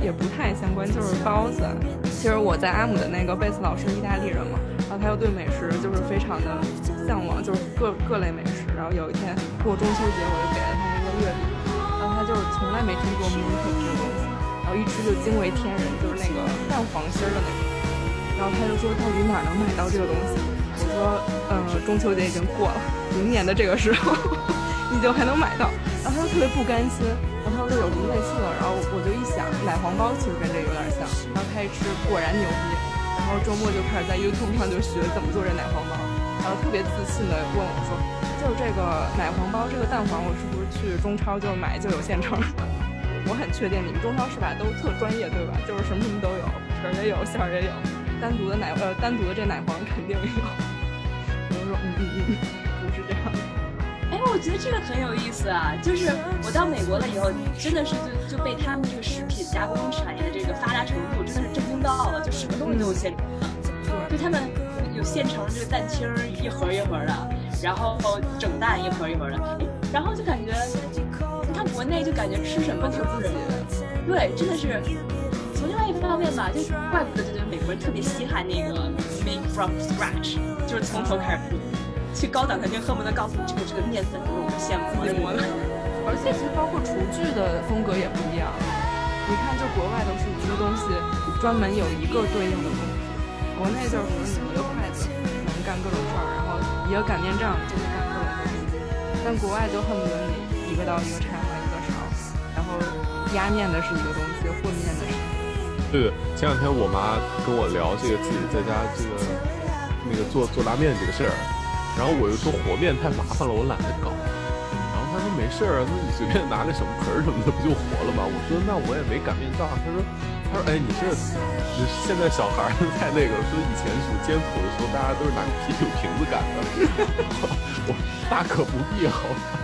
也不太相关，就是包子。其实我在阿姆的那个贝斯老师意大利人嘛，然后他又对美食就是非常的向往，就是各各类美食。然后有一天过中秋节，我就给了他一个月饼，然后他就是从来没听过 mooncake 这个东西，然后一吃就惊为天人，就是那个蛋黄心儿的那种。然后他就说到底哪能买到这个东西？我说，呃，中秋节已经过了，明年的这个时候你就还能买到。然后他就特别不甘心，然后他说这有什么类似的？然后我就一想，奶黄包其实跟这个有点像。然后他一吃，果然牛逼。然后周末就开始在 YouTube 上就学怎么做这奶黄包，然后特别自信的问我说，就是这个奶黄包，这个蛋黄我是不是去中超就买就有现成？我很确定你们中超是吧都特专业对吧？就是什么什么都有，皮儿也有，馅儿也有，单独的奶呃单独的这奶黄肯定有。我就说嗯嗯嗯，不是这样的。哎，我觉得这个很有意思啊！就是我到美国了以后，真的是就就被他们这个食品加工产业的这个发达程度真的是震惊到了，就什么东西都有现成的。就他们有现成这个蛋清儿一盒一盒的，然后整蛋一盒一盒的，哎然后就感觉国内就感觉吃什么就是对，真的是。从另外一个方面吧，就怪不得就觉得美国人特别稀罕那个 make from scratch，就是从头开始做。去高档餐厅恨不得告诉你这个这个面粉都是我们现磨的。而且其实包括厨具的风格也不一样。你看，就国外都是一个东西专门有一个对应的工具，国内就是比如你一个筷子能干各种事儿，然后一个擀面杖就能干各种东西。但国外就恨不得你一个刀一个叉，后压面的是一个东西，和面的是。对对，前两天我妈跟我聊这个自己在家这个那个做做拉面这个事儿，然后我又说和面太麻烦了，我懒得搞。然后她说没事儿啊，那你随便拿个什么盆儿什么的不就和了吗？我说那我也没擀面杖。她说她说哎你这你现在小孩太那个了，说以前什么艰苦的时候大家都是拿啤酒瓶子擀的，我大可不必好吧。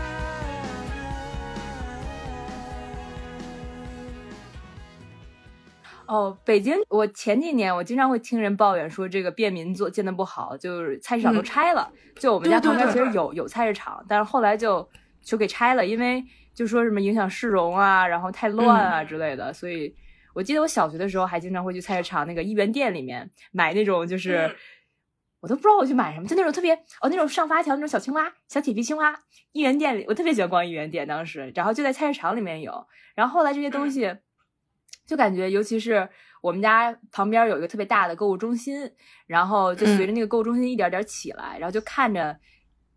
哦，北京，我前几年我经常会听人抱怨说这个便民做建的不好，就是菜市场都嗯拆了。就我们家旁边其对实有有菜市场，但是后来就就给拆了，因为就说什么影响市容啊，然后太乱啊之类的。所以我记得我小学的时候还经常会去菜市场那个一元店里面买那种就是。我都不知道我去买什么，就那种特别哦，那种上发条那种小青蛙、小铁皮青蛙。一元店里，我特别喜欢逛一元店，当时，然后就在菜市场里面有。然后后来这些东西，就感觉，尤其是我们家旁边有一个特别大的购物中心，然后就随着那个购物中心一点点起来，然后就看着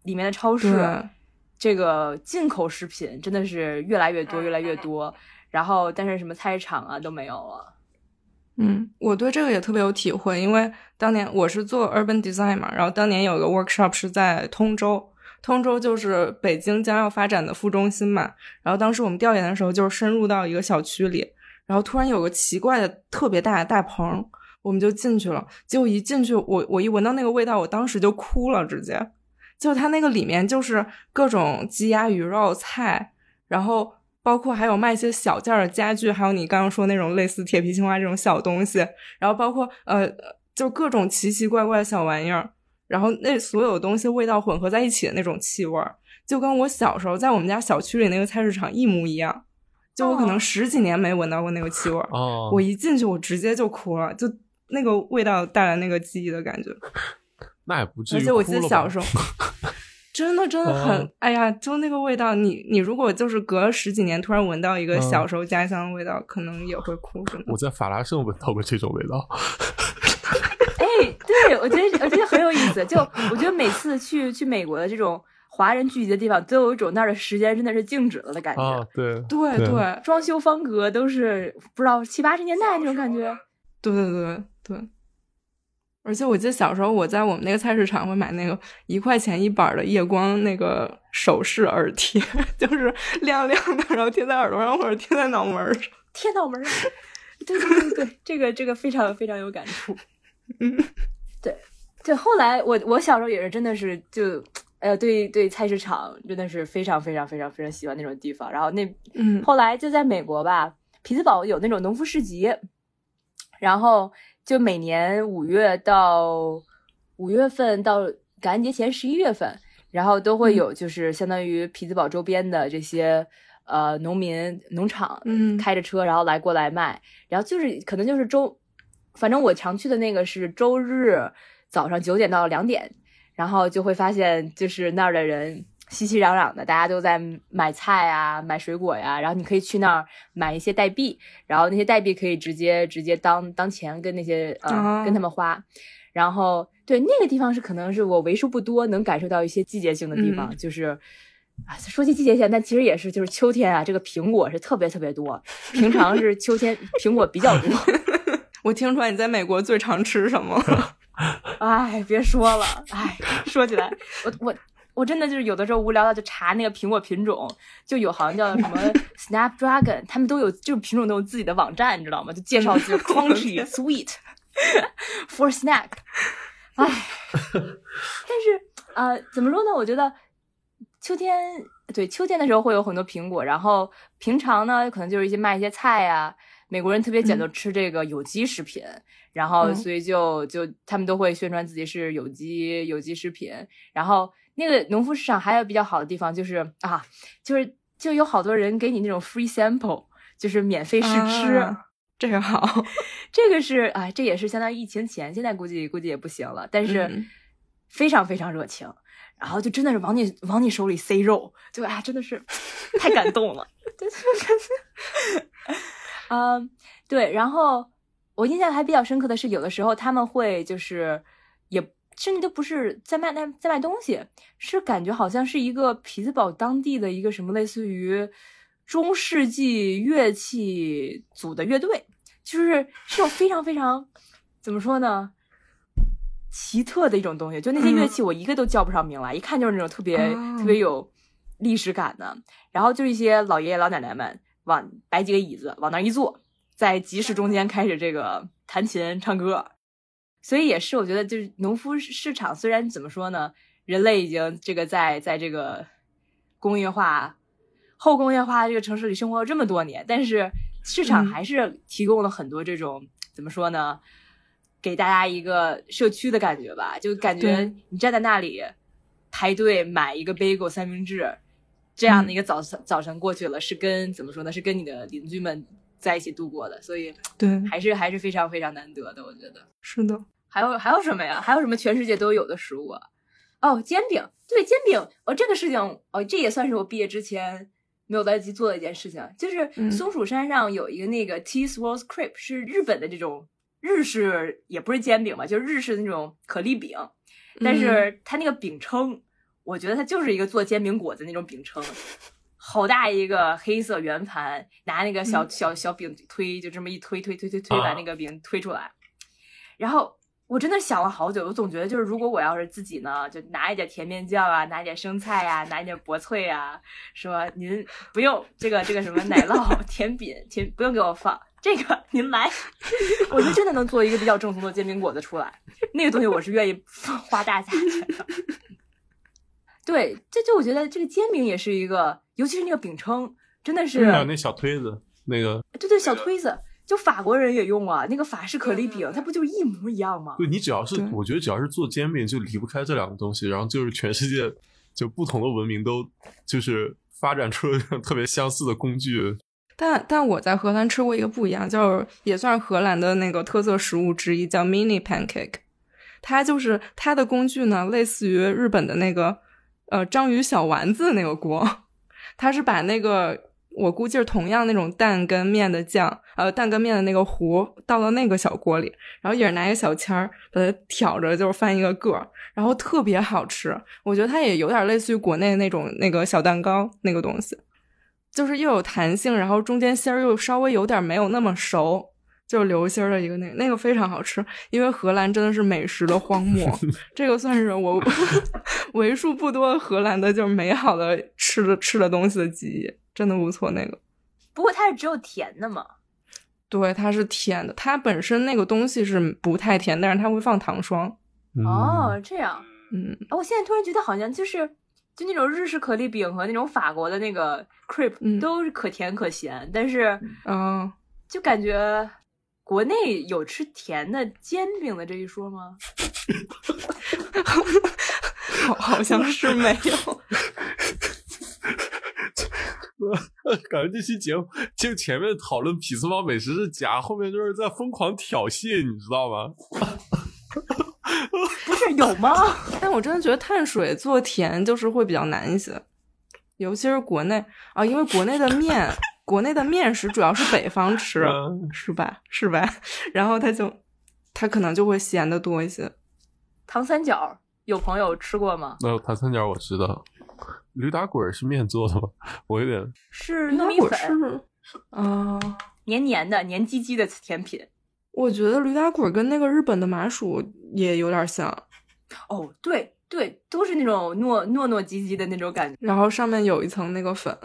里面的超市对，这个进口食品真的是越来越多，越来越多。然后，但是什么菜市场啊都没有了。嗯，我对这个也特别有体会，因为当年我是做 urban design 嘛，然后当年有个 workshop 是在通州，通州就是北京将要发展的副中心嘛。然后当时我们调研的时候，就是深入到一个小区里，然后突然有个奇怪的特别大的大棚，我们就进去了。结果一进去，我我一闻到那个味道，我当时就哭了，直接。就它那个里面就是各种鸡鸭鱼肉菜，然后包括还有卖一些小件的家具，还有你刚刚说那种类似铁皮青蛙这种小东西，然后包括呃，就各种奇奇怪怪的小玩意儿，然后那所有东西味道混合在一起的那种气味，就跟我小时候在我们家小区里那个菜市场一模一样。就我可能十几年没闻到过那个气味儿，哦，我一进去我直接就哭了，就那个味道带来那个记忆的感觉。(laughs) 那也不至于而且我记得小时候，真的真的很，哦哎呀，就那个味道，你你如果就是隔了十几年突然闻到一个嗯小时候家乡的味道，可能也会哭，真的我。在法拉盛闻到过这种味道。(laughs) 哎，对我觉得我觉得很有意思。就我觉得每次去去美国的这种华人聚集的地方，都有一种那儿的时间真的是静止了的感觉。啊，对对对对装修风格都是不知道七八十年代那种感觉。对对对对。而且我记得小时候我在我们那个菜市场会买那个一块钱一板的夜光那个首饰耳贴，(laughs) 就是亮亮的，然后贴在耳朵上或者贴在脑门儿上。贴脑门儿上。(laughs) 对对对对，这个这个非常非常有感触。嗯，对对，后来我我小时候也是真的是就呃对对菜市场真的是非常非常非常非常喜欢那种地方。然后那嗯。后来就在美国吧，匹兹堡有那种农夫市集，然后就每年五月到五月份到感恩节前十一月份，然后都会有就是相当于匹兹堡周边的这些呃农民农场，嗯。开着车然后来过来卖，然后就是可能就是周，反正我常去的那个是周日早上九点到两点，然后就会发现就是那儿的人熙熙攘攘的，大家都在买菜啊、买水果呀，然后你可以去那儿买一些代币，然后那些代币可以直接直接当当钱跟那些呃、哦跟他们花，然后对那个地方是可能是我为数不多能感受到一些季节性的地方，嗯就是。啊，说起季节性，但其实也是，就是秋天啊，这个苹果是特别特别多。平常是秋天 (laughs) 苹果比较多，(laughs) 我听出来你在美国最常吃什么？(laughs) 哎，别说了，哎，说起来，我我我真的就是有的时候无聊到就查那个苹果品种，就有好像叫什么 (laughs) Snapdragon，他们都有这种品种都有自己的网站，你知道吗？就介绍就是 crunchy sweet (laughs) for snack。哎，但是呃，怎么说呢？我觉得秋天对秋天的时候会有很多苹果，然后平常呢，可能就是一些卖一些菜呀、美国人特别讲究吃这个有机食品，然后嗯所以就就他们都会宣传自己是有机有机食品。然后那个农夫市场还有比较好的地方就是啊，就是就有好多人给你那种 free sample，就是免费试吃。啊这个好，(laughs) 这个是哎，这也是相当于疫情前，现在估计估计也不行了，但是嗯。非常非常热情，然后就真的是往你往你手里塞肉，就哎真的是太感动了，就 (laughs) 是嗯，对，然后我印象还比较深刻的是，有的时候他们会就是也甚至都不是在卖那在卖东西，是感觉好像是一个匹兹堡当地的一个什么类似于中世纪乐器组的乐队，就是是种非常非常怎么说呢？奇特的一种东西，就那些乐器，我一个都叫不上名来，一看就是那种特别、哦特别有历史感的。然后就一些老爷爷老奶奶们往摆几个椅子往那儿一坐，在集市中间开始这个弹琴唱歌。所以也是，我觉得就是农夫市场，虽然怎么说呢，人类已经这个在在这个工业化、后工业化这个城市里生活了这么多年，但是市场嗯。还是提供了很多这种、怎么说呢，给大家一个社区的感觉吧，就感觉你站在那里排队买一个 bagel 三明治，这样的一个早晨、早晨过去了，是跟怎么说呢，是跟你的邻居们在一起度过的，所以对，还是还是非常非常难得的，我觉得。是的，还有还有什么呀？还有什么全世界都有的食物啊？哦，煎饼，对，煎饼，哦，这个事情，哦，这也算是我毕业之前没有来得及做的一件事情，就是嗯。松鼠山上有一个那个 Tea Swirls Crepe，是日本的这种日式，也不是煎饼吧，就是日式的那种可丽饼，但嗯。是它那个饼称，我觉得它就是一个做煎饼果子那种饼铛。好大一个黑色圆盘，拿那个小、嗯小小饼推，就这么一推推推推推，啊把那个饼推出来。然后我真的想了好久，我总觉得就是如果我要是自己呢，就拿一点甜面酱啊，拿一点生菜啊，拿一点薄脆啊，说您不用这个这个什么奶酪 (laughs) 甜饼，甜不用给我放，这个您来，(laughs) 我就真的能做一个比较正宗的煎饼果子出来，那个东西我是愿意 (laughs) 花大价钱的。对，这就我觉得这个煎饼也是一个，尤其是那个饼铛，真的是，还有那小推子，那个对对，小推子，就法国人也用啊，那个法式可丽饼，它不就一模一样吗？对你只要是，我觉得只要是做煎饼，就离不开这两个东西，然后就是全世界就不同的文明都就是发展出了特别相似的工具。但但我在荷兰吃过一个不一样，就是也算是荷兰的那个特色食物之一，叫 mini pancake。它就是它的工具呢，类似于日本的那个呃章鱼小丸子那个锅，(laughs) 它是把那个我估计是同样那种蛋跟面的酱，呃蛋跟面的那个糊倒到那个小锅里，然后也是拿一个小签儿把它挑着，就是翻一个个儿，然后特别好吃。我觉得它也有点类似于国内那种那个小蛋糕那个东西。就是又有弹性，然后中间芯儿又稍微有点没有那么熟，就是流心儿的一个那个那个非常好吃。因为荷兰真的是美食的荒漠，(laughs) 这个算是我 (laughs) 为数不多荷兰的就是美好的吃的吃的东西的记忆，真的不错。那个不过它是只有甜的嘛，对，它是甜的，它本身那个东西是不太甜，但是它会放糖霜。嗯、哦，这样。嗯，哦我现在突然觉得好像就是。就那种日式可丽饼和那种法国的那个 crepe、嗯、都是可甜可咸，但是，嗯，就感觉国内有吃甜的煎饼的这一说吗？好，(laughs) 好像是没有。(laughs) 感觉这期节目就前面讨论匹兹堡美食是假，后面就是在疯狂挑衅，你知道吗？(laughs) 不是有吗？但我真的觉得碳水做甜就是会比较难一些，尤其是国内啊，因为国内的面，国内的面食主要是北方吃，嗯、是吧？是吧？(laughs) 然后它就它可能就会咸的多一些。糖三角有朋友吃过吗？那、呃、糖三角我知道，驴打滚是面做的吗？(laughs) 我有点是糯米粉，啊，黏黏的、黏唧唧的甜品。我觉得驴打滚跟那个日本的麻薯也有点像。哦，对对，都是那种糯糯糯唧唧的那种感觉，然后上面有一层那个粉。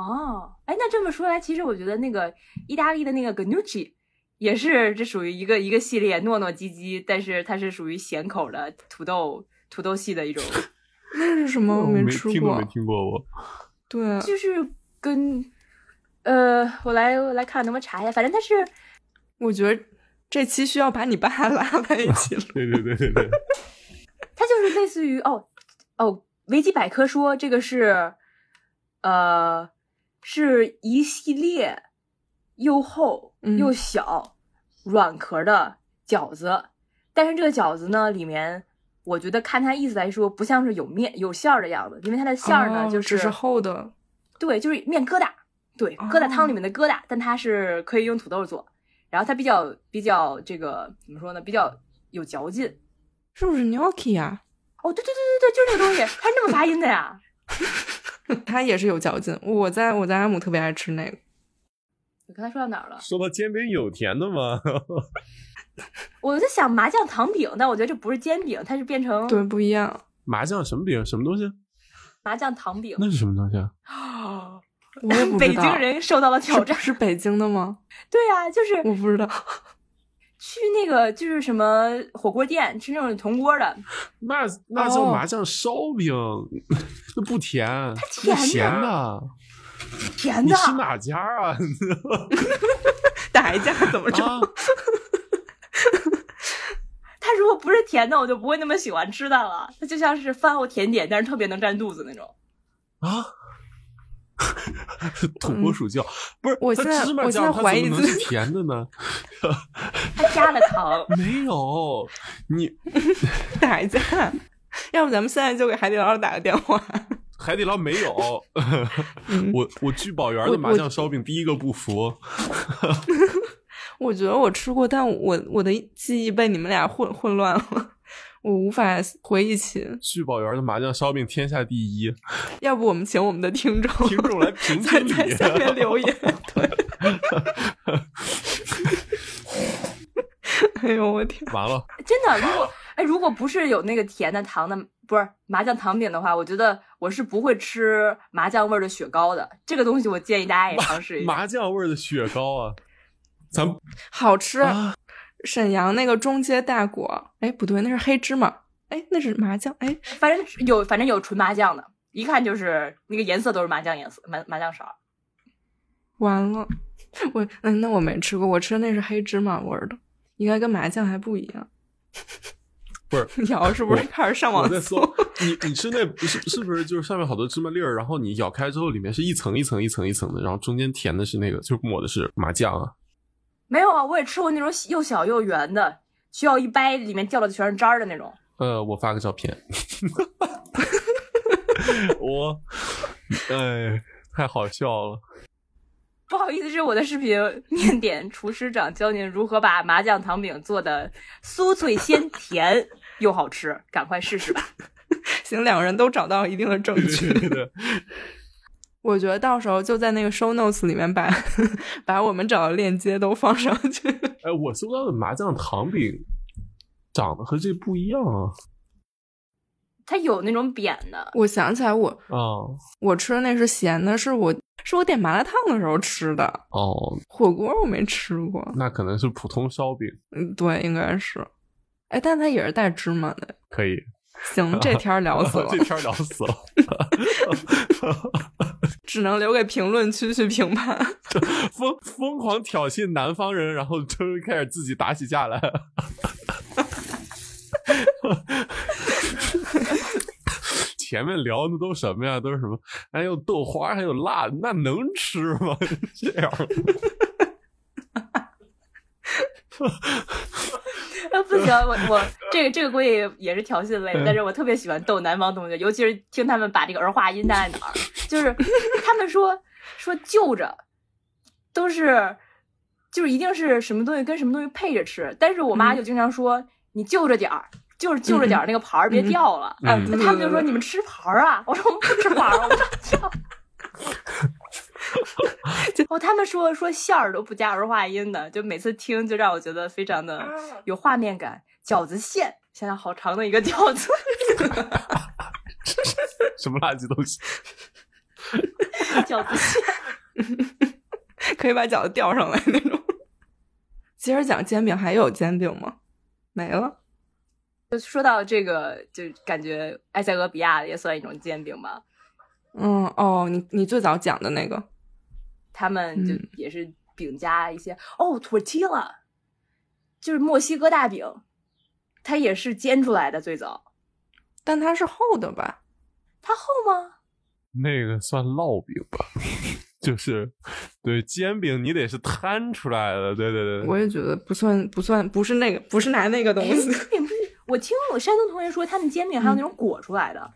哦，哎，那这么说来，其实我觉得那个意大利的那个 gnocchi 也是这属于一个一个系列，糯糯唧唧，但是它是属于咸口的土豆土豆系的一种。(laughs) 那是什么？我没吃过，听都没听过我。对，就是跟呃，我来我来看能不能查一下，反正它是，我觉得这期需要把你爸 (laughs) 拉在一起了。对对对对对。(laughs) 它就是类似于哦哦，维基百科说这个是，呃，是一系列又厚又小、嗯、软壳的饺子，但是这个饺子呢，里面我觉得看它意思来说，不像是有面有馅儿的样子，因为它的馅儿呢、哦、就是只是厚的，对，就是面疙瘩，对，疙瘩汤里面的疙瘩，哦、但它是可以用土豆做，然后它比较比较这个怎么说呢，比较有嚼劲。是不是 gnocchi 啊？哦，对对对对对，就是那个东西，它是那么发音的呀。(laughs) (laughs) 它也是有嚼劲。我在我在阿姆特别爱吃那个。你刚才说到哪儿了？说到煎饼有甜的吗？(laughs) 我在想麻酱糖饼，但我觉得这不是煎饼，它是变成对不一样。麻酱什么饼？什么东西？麻酱糖饼。那是什么东西啊？(laughs) 我也不知道。北京人受到了挑战是，是北京的吗？对呀、啊，就是我不知道。去那个就是什么火锅店吃那种铜锅的，(laughs) 那那叫麻酱烧饼，(laughs) 那、不甜，它甜的，咸的，甜的。你吃哪家啊？(laughs) 打一架怎么着？啊、它如果不是甜的，我就不会那么喜欢吃的了。它就像是饭后甜点，但是特别能占肚子那种。啊！土拨鼠叫、嗯、不是？我现在我现在怀疑自己是甜的呢。(laughs) 它加了糖。(laughs) 没有你打一架，要不咱们现在就给海底捞打个电话。(laughs) 海底捞没有，嗯、我我聚宝园的麻酱烧饼第一个不服。我觉得我吃过，但我我的记忆被你们俩混混乱了。我无法回忆起聚宝园的麻酱烧饼天下第一，(laughs) 要不我们请我们的听众听众来评在评理，在下面留言。(laughs) 对，哎呦我天，完了，真的，如果哎如果不是有那个甜的糖的，不是麻酱糖饼的话，我觉得我是不会吃麻酱味儿的雪糕的。这个东西我建议大家也尝试一下。麻酱味儿的雪糕啊，咱好吃。啊，沈阳那个中街大果，哎，不对，那是黑芝麻，哎，那是麻酱，哎，反正有反正有纯麻酱的，一看就是那个颜色都是麻酱颜色，麻麻酱色。完了，我嗯，那我没吃过，我吃的那是黑芝麻味儿的，应该跟麻酱还不一样。不是 (laughs) 瑶是不是开始上网我在搜搜？你你吃那不是是不是就是上面好多芝麻粒儿，然后你咬开之后里面是一层一层一层一层的，然后中间填的是那个就抹的是麻酱啊。没有啊，我也吃过那种又小又圆的，需要一掰里面掉的全是渣儿的那种。呃，我发个照片。(laughs) 我，哎，太好笑了。不好意思，这是我的视频，面点厨师长教您如何把麻酱糖饼做的酥脆鲜甜又好吃，赶快试试吧。(laughs) 行，两个人都找到一定的证据。对对对，我觉得到时候就在那个 show notes 里面把 (laughs) 把我们找的链接都放上去。哎，我搜到的麻酱糖饼长得和这不一样啊。它有那种扁的，我想起来我，啊我吃的那是咸的，是我是我点麻辣烫的时候吃的，哦，火锅我没吃过。那可能是普通烧饼，嗯，对，应该是。哎，但它也是带芝麻的。可以。行，这天聊死了 (laughs) 这，天聊死了。(laughs) 只能留给评论区去评判。(laughs) 疯疯狂挑衅南方人，然后终于开始自己打起架来。(laughs) 前面聊的都什么呀？都是什么？还有豆花，还有辣，那能吃吗？(laughs) 这样，(laughs) 呃，不行，我我这个这个估计也是调戏类的，但是我特别喜欢逗南方同学，尤其是听他们把这个儿化音带在哪儿，就是 (laughs) 他们说说就着，都是就是一定是什么东西跟什么东西配着吃，但是我妈嗯就经常说、你就着点儿。就是就着点儿那个盘儿，别掉了。嗯他们就说你们吃盘儿啊，(laughs) 我说我们不吃盘儿，我们跳。(laughs) 哦，他们说说馅儿都不加儿化音的，就每次听就让我觉得非常的有画面感。饺子馅，想想好长的一个饺子，(laughs) 什么垃圾东西？饺子馅。可以把饺子吊上来那种。接着讲煎饼，还有煎饼吗？没了。就说到这个，就感觉埃塞俄比亚也算一种煎饼吧。嗯，哦，你你最早讲的那个，他们就嗯也是饼加一些、哦，tortilla，就是墨西哥大饼，它也是煎出来的最早。但它是厚的吧？它厚吗？那个算烙饼吧，(laughs) 就是对煎饼，你得是摊出来的。对对对，我也觉得不算，不算，不是那个，不是拿那个东哎，西。也不是。我听我山东同学说，他们煎饼还有嗯那种裹出来的，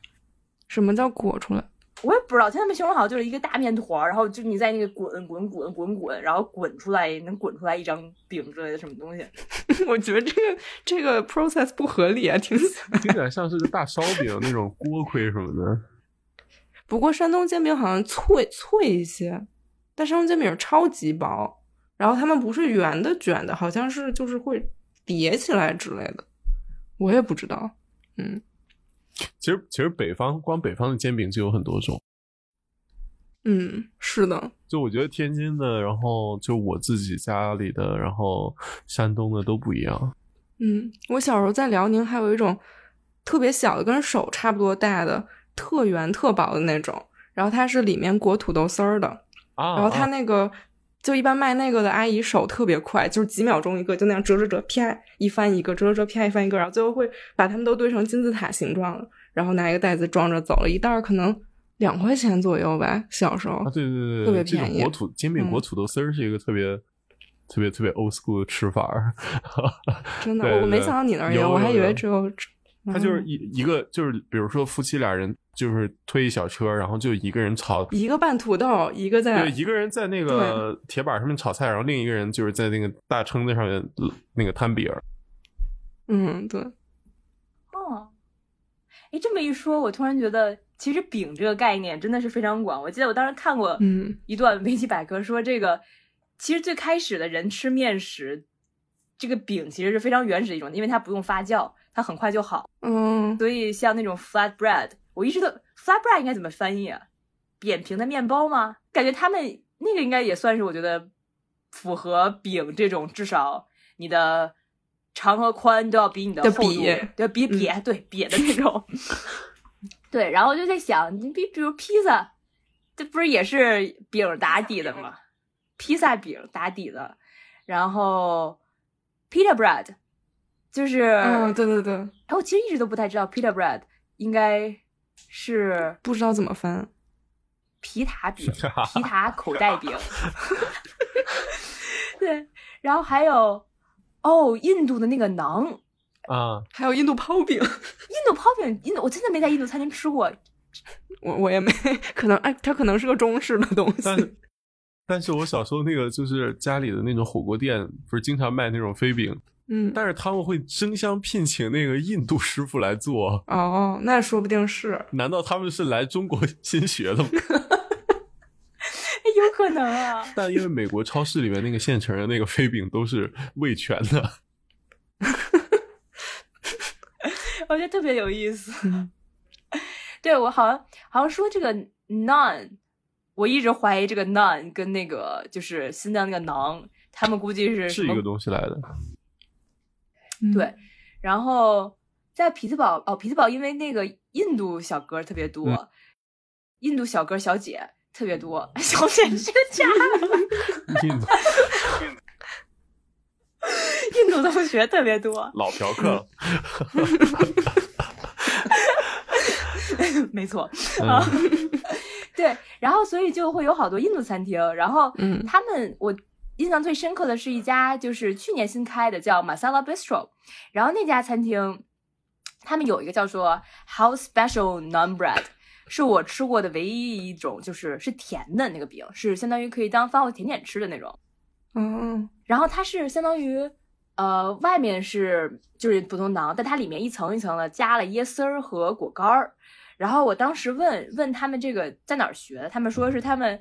什么叫裹出来？我也不知道。听他们形容好像就是一个大面团，然后就你在那个滚滚滚滚滚，然后滚出来能滚出来一张饼之类的什么东西。(laughs) 我觉得这个这个 process 不合理啊，听起来。听起来像是个大烧饼那种锅盔什么的。不过山东煎饼好像脆脆一些，但山东煎饼超级薄，然后他们不是圆的卷的，好像是就是会叠起来之类的，我也不知道。嗯，其实其实北方光北方的煎饼就有很多种。嗯，是的，就我觉得天津的，然后就我自己家里的，然后山东的都不一样。嗯，我小时候在辽宁还有一种特别小的，跟手差不多大的，特圆特薄的那种，然后它是里面裹土豆丝儿的，啊，然后它啊那个。就一般卖那个的阿姨手特别快，就是几秒钟一个，就那样折折折，啪一翻一个，折折折，啪一翻一个，然后最后会把它们都堆成金字塔形状了，然后拿一个袋子装着走了，一袋儿可能两块钱左右吧，小时候。啊，对对对对，特别便宜裹土煎饼嗯裹土豆丝儿是一个特别、特别特别 old school 的吃法儿。(laughs) 真的，我我没想到你那儿有，我还以为只有。它就是嗯一一个就是比如说夫妻俩人就是推一小车，然后就一个人炒。一个拌土豆，一个在对，一个人在那个铁板上面炒菜，然后另一个人就是在那个大撑子上面那个摊饼。嗯，对，哦，哎，这么一说，我突然觉得，其实饼这个概念真的是非常广。我记得我当时看过嗯一段维基百科，说这个其实最开始的人吃面食，这个饼其实是非常原始的一种，因为它不用发酵，它很快就好。嗯，所以像那种 flat bread，我一直都 flat bread 应该怎么翻译啊？扁平的面包吗？感觉他们那个应该也算是我觉得符合饼这种，至少你的长和宽都要比你的的厚度比对比瘪、对瘪的那种。(laughs) 对，然后我就在想，你比比如披萨，这不是也是饼打底的吗？披萨饼打底的，然后 pita bread 就是，嗯，对对对，哎，我其实一直都不太知道 pita bread 应该是不知道怎么分。皮塔饼、皮塔口袋饼，(laughs) 对，然后还有哦，印度的那个馕，啊，还有印度泡饼，印度泡饼，印度我真的没在印度餐厅吃过，我我也没，可能哎，它可能是个中式的东但西。但是我小时候那个就是家里的那种火锅店，不是经常卖那种飞饼，嗯，但是他们会争相聘请那个印度师傅来做，哦，那说不定是。难道他们是来中国 (laughs) 新学的吗？哎，(laughs) 有可能啊。但因为美国超市里面那个现成的那个飞饼都是味全的，(laughs) 我觉得特别有意思。嗯对我好像好像说这个 none，我一直怀疑这个 none 跟那个就是新疆那个馕，他们估计是是一个东西来的。嗯对，然后在匹兹堡哦，匹兹堡因为那个印度小哥特别多，嗯印度小哥小姐特别多，小姐是个假的，(laughs) 印度印度同学特别多，老嫖客，(laughs) 没错。嗯，对，然后所以就会有好多印度餐厅，然后嗯他们我印象最深刻的是一家就是去年新开的叫 Masala Bistro，然后那家餐厅他们有一个叫做 House Special Naan Bread，是我吃过的唯一一种就是是甜的那个饼，是相当于可以当饭后甜点吃的那种。嗯然后它是相当于，呃，外面是就是普通馕，但它里面一层一层的加了椰丝儿和果干儿。然后我当时问问他们这个在哪儿学的，他们说是他们，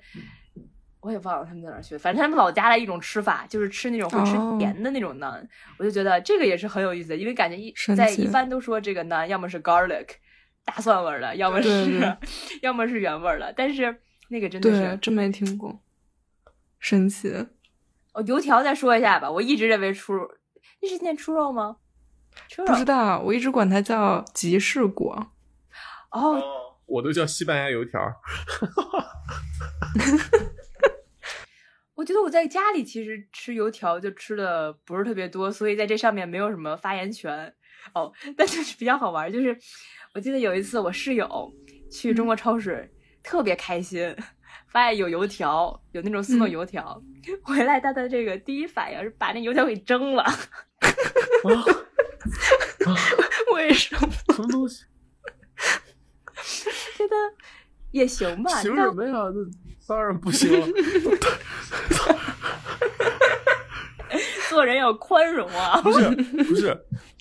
我也忘了他们在哪儿学，反正他们老家的一种吃法，就是吃那种会吃哦甜的那种馕。我就觉得这个也是很有意思的，因为感觉一在一般都说这个馕要么是 garlic 大蒜味儿的，要么是对对 (laughs) 要么是原味儿的，但是那个真的是，真没听过，神奇。哦，油条再说一下吧，我一直认为出肉，那是念出肉吗？出肉不知道，我一直管它叫吉士果。哦，我都叫西班牙油条。(laughs) 我觉得我在家里其实吃油条就吃的不是特别多，所以在这上面没有什么发言权。哦，但就是比较好玩，就是我记得有一次我室友去中国超市，特别开心，发现有油条，有那种速冻嗯油条，回来他的这个第一反应是把那油条给蒸了。(laughs) 为什么？什么东西？(laughs) 觉得也行吧，但行什么呀？那 (laughs) 当然不行了。做人要宽容啊。不 (laughs) 是不是，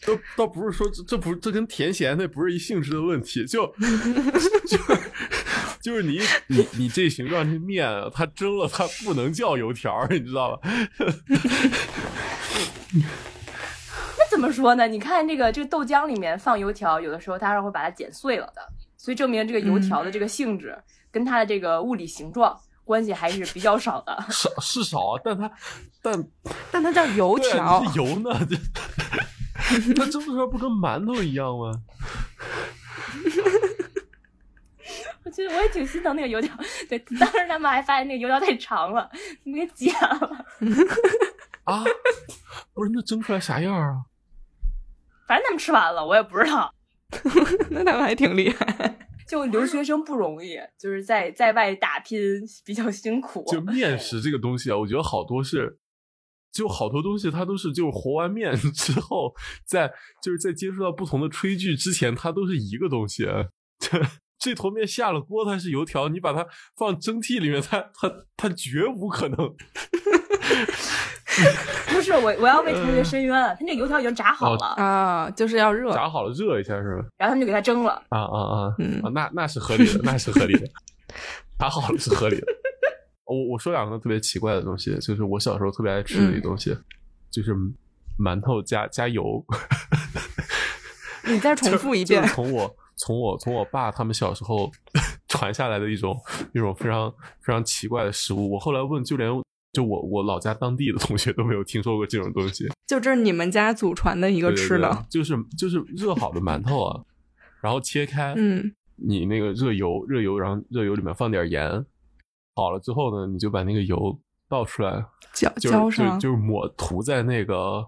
倒倒不是说这这不是这跟甜咸那不是一性质的问题，就就就是你你你这形状这面啊，它蒸了它不能叫油条儿，你知道吧？(laughs) 那怎么说呢？你看这个这个豆浆里面放油条，有的时候它是会把它剪碎了的，所以证明这个油条的这个性质、跟它的这个物理形状关系还是比较少的。(laughs) 少是少，但它但但它叫油条啊，你是油呢，这它蒸出来不跟馒头一样吗？我觉得我也挺心疼那个油条。对，当时他们还发现那个油条太长了，给剪了。(laughs) 啊，不是那蒸出来啥样啊？反正他们吃完了，我也不知道。(laughs) 那他们还挺厉害。就留学生不容易，就是在在外打拼比较辛苦。就 (laughs) 面食这个东西啊，我觉得好多是，就好多东西它都是就是和完面之后，在就是在接触到不同的炊具之前，它都是一个东西。(laughs) 这这坨面下了锅，它是油条，你把它放蒸屉里面，它它它绝无可能。(laughs) (laughs) 不是我，我要为同学申冤。他那个油条已经炸好了，啊，就是要热。炸好了热一下是吧？然后他们就给他蒸了。啊啊啊！嗯啊，那那是合理的，(laughs) 那是合理的，炸好了是合理的。我我说两个特别奇怪的东西，就是我小时候特别爱吃的一个东西，就是馒头加加油。你再 (laughs) 重复一遍就是。从我从我从我爸他们小时候传下来的一种一种非常非常奇怪的食物。我后来问，就连就我我老家当地的同学都没有听说过这种东西。(laughs) 就这是你们家祖传的一个吃的，对就是就是热好的馒头啊，然后切开，嗯，你那个热油热油，然后热油里面放点盐，好了之后呢，你就把那个油倒出来，浇就是浇上。就就是抹涂在那个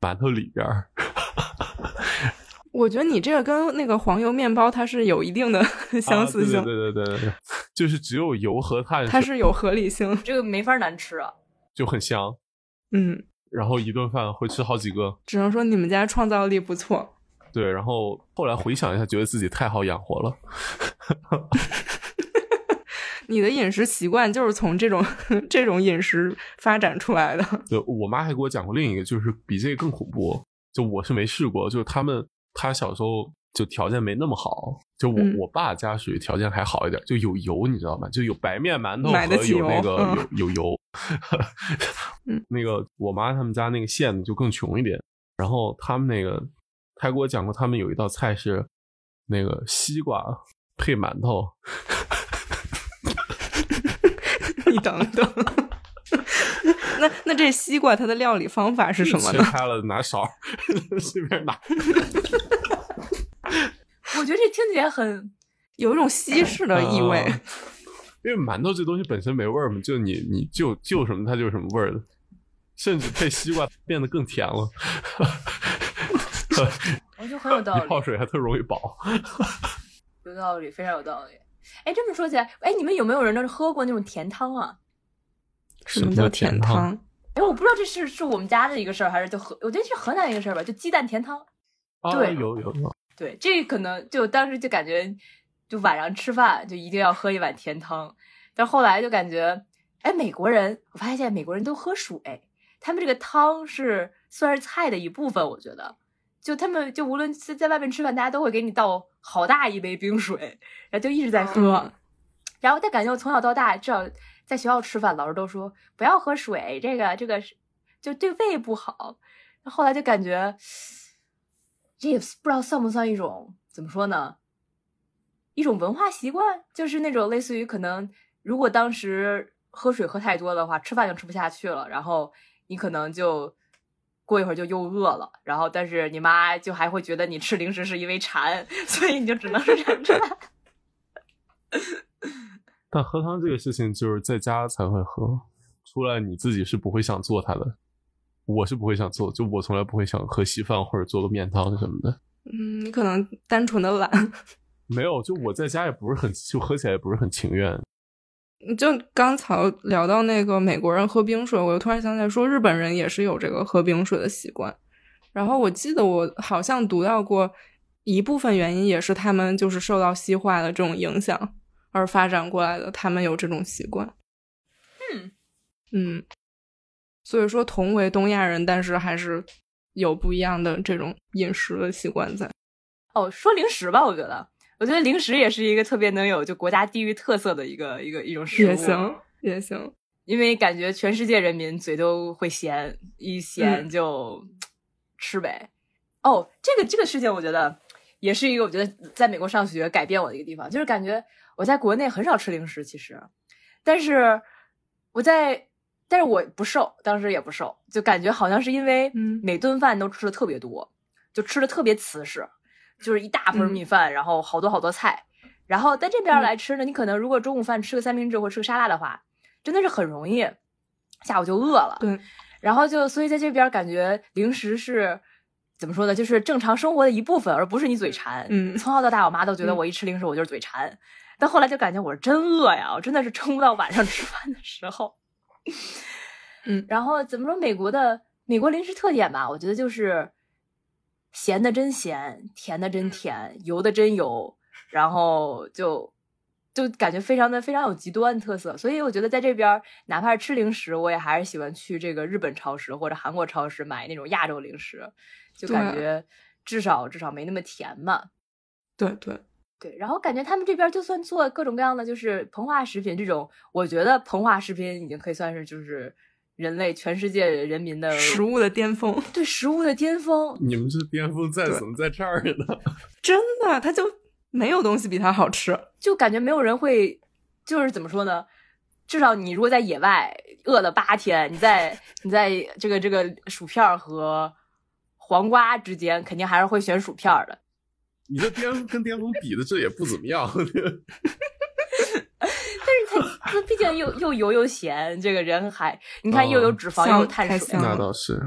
馒头里边儿。(laughs) 我觉得你这个跟那个黄油面包它是有一定的 (laughs) 相似性，啊对对对对对对，就是只有油和碳它是有合理性。这个没法难吃啊。就很香，嗯，然后一顿饭会吃好几个。只能说你们家创造力不错。对，然后后来回想一下，觉得自己太好养活了。(laughs) 你的饮食习惯就是从这种 (laughs) 这种饮食发展出来的。对我妈还给我讲过另一个，就是比这个更恐怖。就我是没试过，就是他们他小时候就条件没那么好，就我、嗯我爸家属于条件还好一点，就有油，你知道吗？就有白面馒头和有那个嗯有有油。(laughs) 嗯那个我妈他们家那个县就更穷一点，然后他们那个他给我讲过，他们有一道菜是那个西瓜配馒头。你等等，(laughs) 那那这西瓜它的料理方法是什么呢？切开了拿勺 (laughs) 随便拿。(laughs) 我觉得这听起来很有一种西式的意味。啊 (laughs) 因为馒头这东西本身没味儿嘛，就你你就就什么它就是什么味儿的，甚至配西瓜变得更甜了。我觉得很有 (laughs) 道一理，泡水还特容易饱。有道理，非常有道理。哎，这么说起来，哎，你们有没有人能喝过那种甜汤啊？什么叫甜汤？哎，我不知道这是是我们家的一个事儿，还是就河，我觉得是河南一个事儿吧，就鸡蛋甜汤。啊，对有有有，对，这可能就当时就感觉，就晚上吃饭就一定要喝一碗甜汤，但后来就感觉，哎，美国人，我发现美国人都喝水，他们这个汤是算是菜的一部分，我觉得，就他们就无论在在外面吃饭，大家都会给你倒好大一杯冰水，然后就一直在喝，嗯然后但感觉我从小到大，至少在学校吃饭，老师都说不要喝水，这个这个是就对胃不好。后来就感觉，这也不知道算不算一种怎么说呢？一种文化习惯，就是那种类似于可能，如果当时喝水喝太多的话，吃饭就吃不下去了，然后你可能就过一会儿就又饿了，然后但是你妈就还会觉得你吃零食是因为馋，(laughs) 所以你就只能是忍着。(laughs) 但喝汤这个事情就是在家才会喝，出来你自己是不会想做它的。我是不会想做，就我从来不会想喝稀饭或者做个面汤什么的。嗯，你可能单纯的懒。(laughs) 没有，就我在家也不是很，就喝起来也不是很情愿。就刚才聊到那个美国人喝冰水，我又突然想起来说，日本人也是有这个喝冰水的习惯。然后我记得我好像读到过，一部分原因也是他们就是受到西化的这种影响而发展过来的，他们有这种习惯。嗯嗯，所以说同为东亚人，但是还是有不一样的这种饮食的习惯在。哦，说零食吧，我觉得，我觉得零食也是一个特别能有就国家地域特色的一个一个一种食物。也行，也行。因为感觉全世界人民嘴都会咸，一咸嗯就吃呗。哦，这个这个事情，我觉得也是一个我觉得在美国上学改变我的一个地方，就是感觉我在国内很少吃零食，其实，但是我在，但是我不瘦，当时也不瘦，就感觉好像是因为嗯每顿饭都吃的特别多，就吃的特别瓷实，就是一大盆嗯米饭，然后好多好多菜，然后在这边来吃呢，你可能如果中午饭吃个三明治或者吃个沙拉的话，真的是很容易，下午就饿了。对，然后就所以在这边感觉零食是怎么说呢，就是正常生活的一部分，而不是你嘴馋。嗯从小到大，我妈都觉得嗯我一吃零食我就是嘴馋，但后来就感觉我是真饿呀，我真的是撑不到晚上吃饭的时候。嗯然后怎么说？美国的美国零食特点吧，我觉得就是咸的真咸，甜的真甜，油的真油，然后就就感觉非常的非常有极端特色。所以我觉得在这边，哪怕是吃零食，我也还是喜欢去这个日本超市或者韩国超市买那种亚洲零食，就感觉至少至少没那么甜嘛。对对，对，然后感觉他们这边就算做各种各样的就是膨化食品这种，我觉得膨化食品已经可以算是就是人类全世界人民的食物的巅峰，对食物的巅峰。你们这巅峰在怎么在这儿呢？(laughs) 真的，它就没有东西比它好吃。就感觉没有人会，就是怎么说呢？至少你如果在野外饿了八天，你在你在这个这个薯片和黄瓜之间，肯定还是会选薯片的。你这巅跟巅峰比的这也不怎么样。(laughs) 但是它它毕竟又又油又咸，这个人还你看又有脂肪、香又有碳水那倒是，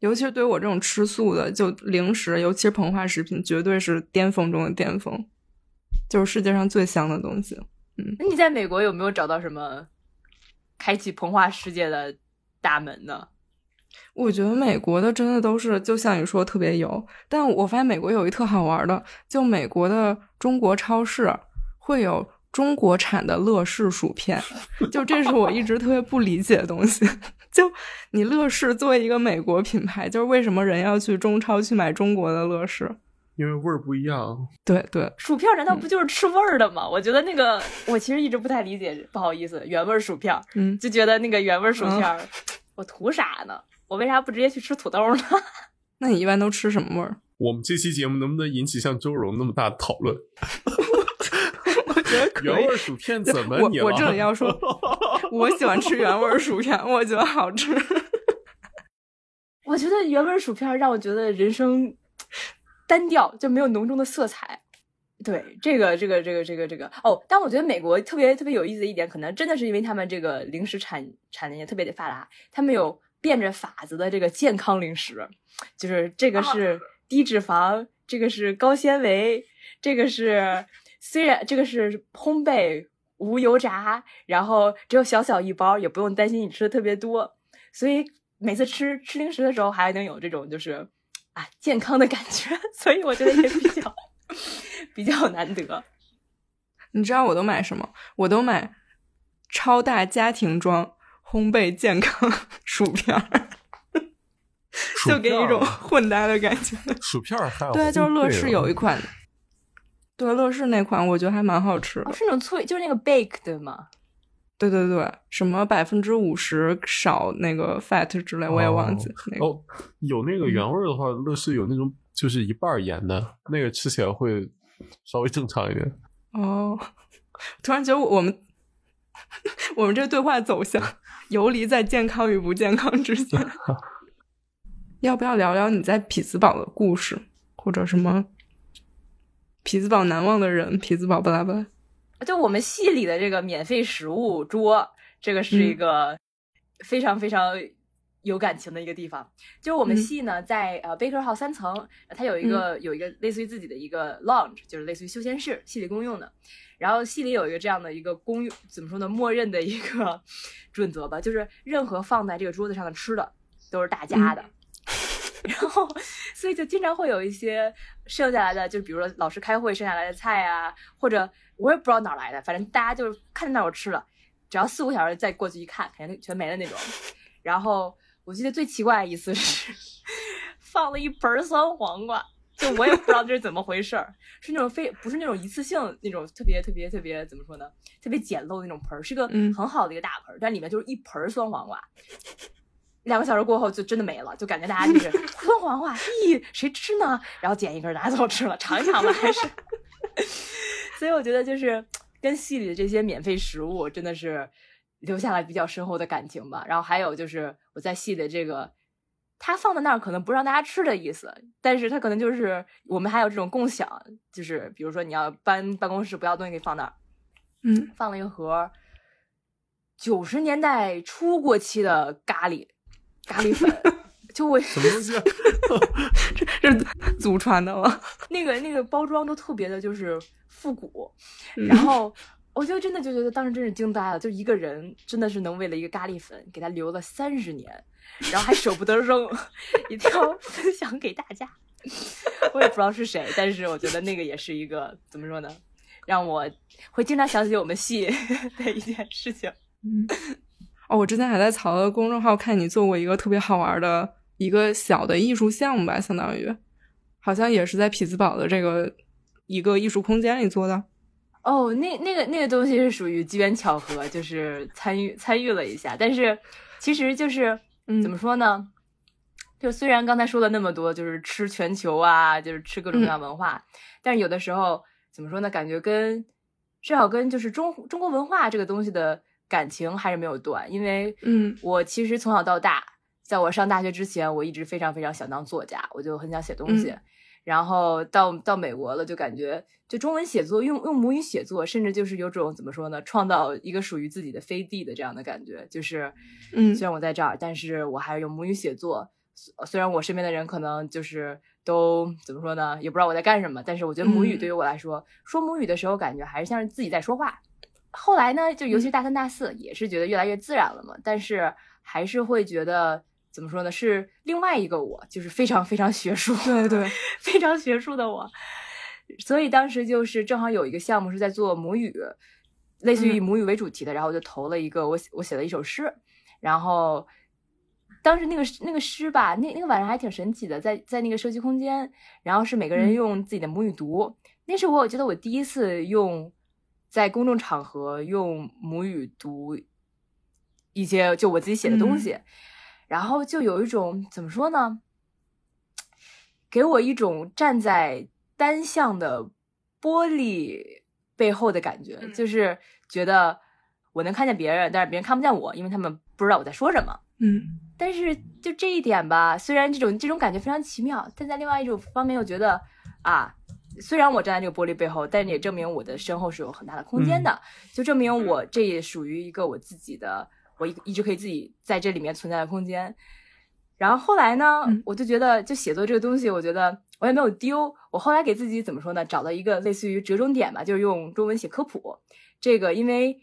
尤其是对于我这种吃素的，就零食，尤其是膨化食品，绝对是巅峰中的巅峰，就是世界上最香的东西。嗯那你在美国有没有找到什么开启膨化世界的大门呢？我觉得美国的真的都是，就像你说特别油，但我发现美国有一特好玩的，就美国的中国超市会有中国产的乐事薯片，(laughs) 就这是我一直特别不理解的东西。(laughs) 就你乐事作为一个美国品牌，就是为什么人要去中超去买中国的乐事？因为味儿不一样。对对，薯片难道不就是吃味儿的吗？我觉得那个我其实一直不太理解，不好意思，原味儿薯片嗯，就觉得那个原味儿薯片儿，我图啥呢？我为啥不直接去吃土豆呢？(laughs) 那你一般都吃什么味儿？我们这期节目能不能引起像周荣那么大的讨论？(laughs) 我觉得可以原味。薯片怎么我你了？我这里要说，(laughs) 我喜欢吃原味儿薯片，我觉得好吃。我觉得原味儿薯片让我觉得人生单调，就没有浓重的色彩。对，这个这个这个这个这个哦，但我觉得美国特别特别有意思的一点，可能真的是因为他们这个零食产产业特别的发达，他们有变着法子的这个健康零食，就是这个是低脂肪，这个是高纤维，这个是虽然这个是烘焙无油炸，然后只有小小一包，也不用担心你吃的特别多，所以每次吃吃零食的时候还能有这种就是啊健康的感觉，(laughs) 所以我觉得也比较 (laughs) 比较难得。你知道我都买什么？我都买超大家庭装烘焙健康 (laughs) 薯片儿，薯就给你一种混搭的感觉。(laughs) 薯片儿还有对啊，就是乐事啊有一款，对乐事那款我觉得还蛮好吃的哦，。是那种脆，就是那个 bake 对吗？对对对，什么百分之五十少那个 fat 之类，我也忘记、那个。哦，有那个原味儿的话，乐事有那种就是一半儿盐的，那个吃起来会稍微正常一点。哦，突然觉得我们 (laughs) 我们这对话走向游离在健康与不健康之间。(laughs) 要不要聊聊你在匹兹堡的故事，或者什么匹兹堡难忘的人？匹兹堡巴拉巴拉。就我们系里的这个免费食物桌，这个是一个非常非常有感情的一个地方。就是我们嗯系呢，在呃 Baker Hall 三层，它有一个、有一个类似于自己的一个 lounge，就是类似于休闲室，系里公用的。然后系里有一个这样的一个公用，怎么说呢？默认的一个准则吧，就是任何放在这个桌子上的吃的都是大家的。(laughs) 然后，所以就经常会有一些剩下来的，就比如说老师开会剩下来的菜啊，或者我也不知道哪儿来的，反正大家就是看见那儿有吃了，只要四五个小时再过去一看，肯定全没了那种。然后我记得最奇怪的一次是放了一盆儿酸黄瓜，就我也不知道这是怎么回事儿，是那种非不是那种一次性那种特别特别特别怎么说呢，特别简陋的那种盆儿，是个嗯很好的一个大盆儿，但里面就是一盆儿酸黄瓜。两个小时过后就真的没了，就感觉大家就是 (laughs) 酸黄瓜，咦，谁吃呢？然后捡一根拿走吃了，尝一尝吧，还是。(laughs) 所以我觉得就是跟戏里的这些免费食物真的是留下了比较深厚的感情吧。然后还有就是我在戏的这个，他放在那儿可能不让大家吃的意思，但是他可能就是我们还有这种共享，就是比如说你要搬办公室，不要东西给放那儿，嗯，放了一盒九十年代初过期的咖喱咖喱粉，就我什么东西啊？这 (laughs) 是祖传的吗？(laughs) 那个那个包装都特别的就是复古，嗯然后我就真的就觉得当时真是惊呆了，就一个人真的是能为了一个咖喱粉给他留了三十年，然后还舍不得扔，(laughs) 一定要分享给大家。(laughs) 我也不知道是谁，但是我觉得那个也是一个怎么说呢，让我会经常想起我们系 (laughs) 的一件事情。哦，我之前还在曹的公众号看你做过一个特别好玩的一个小的艺术项目吧，相当于，好像也是在匹兹堡的这个一个艺术空间里做的。哦，那那个那个东西是属于机缘巧合，就是参与参与了一下，但是其实就是嗯怎么说呢？就虽然刚才说了那么多，就是吃全球啊，就是吃各种各样文化，但是有的时候怎么说呢？感觉跟至少跟就是中中国文化这个东西的感情还是没有断，因为嗯我其实从小到大，在我上大学之前，我一直非常非常想当作家，我就很想写东西。嗯然后到到美国了，就感觉就中文写作用用母语写作，甚至就是有种怎么说呢，创造一个属于自己的飞地的这样的感觉。就是，嗯虽然我在这儿，但是我还是用母语写作。虽虽然我身边的人可能就是都怎么说呢，也不知道我在干什么，但是我觉得母语嗯对于我来说，说母语的时候感觉还是像是自己在说话。后来呢，就尤其是大三、大四，也是觉得越来越自然了嘛。但是还是会觉得怎么说呢，是另外一个我，就是非常非常学术，对对，非常学术的我。所以当时就是正好有一个项目是在做母语，类似于以母语为主题的，然后我就投了一个我写我写了一首诗，然后当时那个那个诗吧，那那个晚上还挺神奇的，在在那个社区空间，然后是每个人嗯。用自己的母语读，那是我觉得我第一次用在公众场合用母语读一些就我自己写的东西，然后就有一种怎么说呢，给我一种站在单向的玻璃背后的感觉，嗯。就是觉得我能看见别人，但是别人看不见我，因为他们不知道我在说什么。嗯。但是就这一点吧，虽然这种这种感觉非常奇妙，但在另外一种方面又觉得啊，虽然我站在这个玻璃背后，但是也证明我的身后是有很大的空间的，就证明我这也属于一个我自己的，我一一直可以自己在这里面存在的空间。然后后来呢，嗯我就觉得，就写作这个东西，我觉得我也没有丢。我后来给自己怎么说呢？找到一个类似于折中点吧，就是用中文写科普。这个因为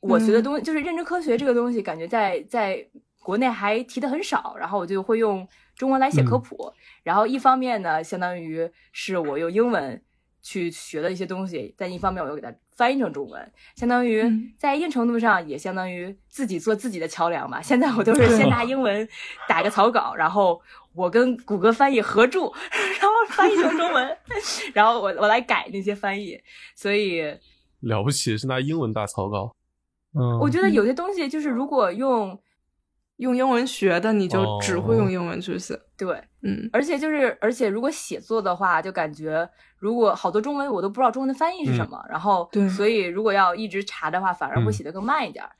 我学的东西、就是认知科学这个东西，感觉在在国内还提的很少，然后我就会用中文来写科普。然后一方面呢，相当于是我用英文去学的一些东西，但一方面我又给它翻译成中文，相当于嗯在一定程度上也相当于自己做自己的桥梁吧。现在我都是先拿英文打个草稿，然后我跟谷歌翻译合著，然后翻译成中文，然后我我来改那些翻译。所以了不起，是拿英文打草稿。嗯，我觉得有些东西就是如果用用英文学的，你就只会用英文去写。对，嗯而且就是，而且如果写作的话，就感觉如果好多中文我都不知道中文的翻译是什么，然后对所以如果要一直查的话，反而会嗯写得更慢一点儿。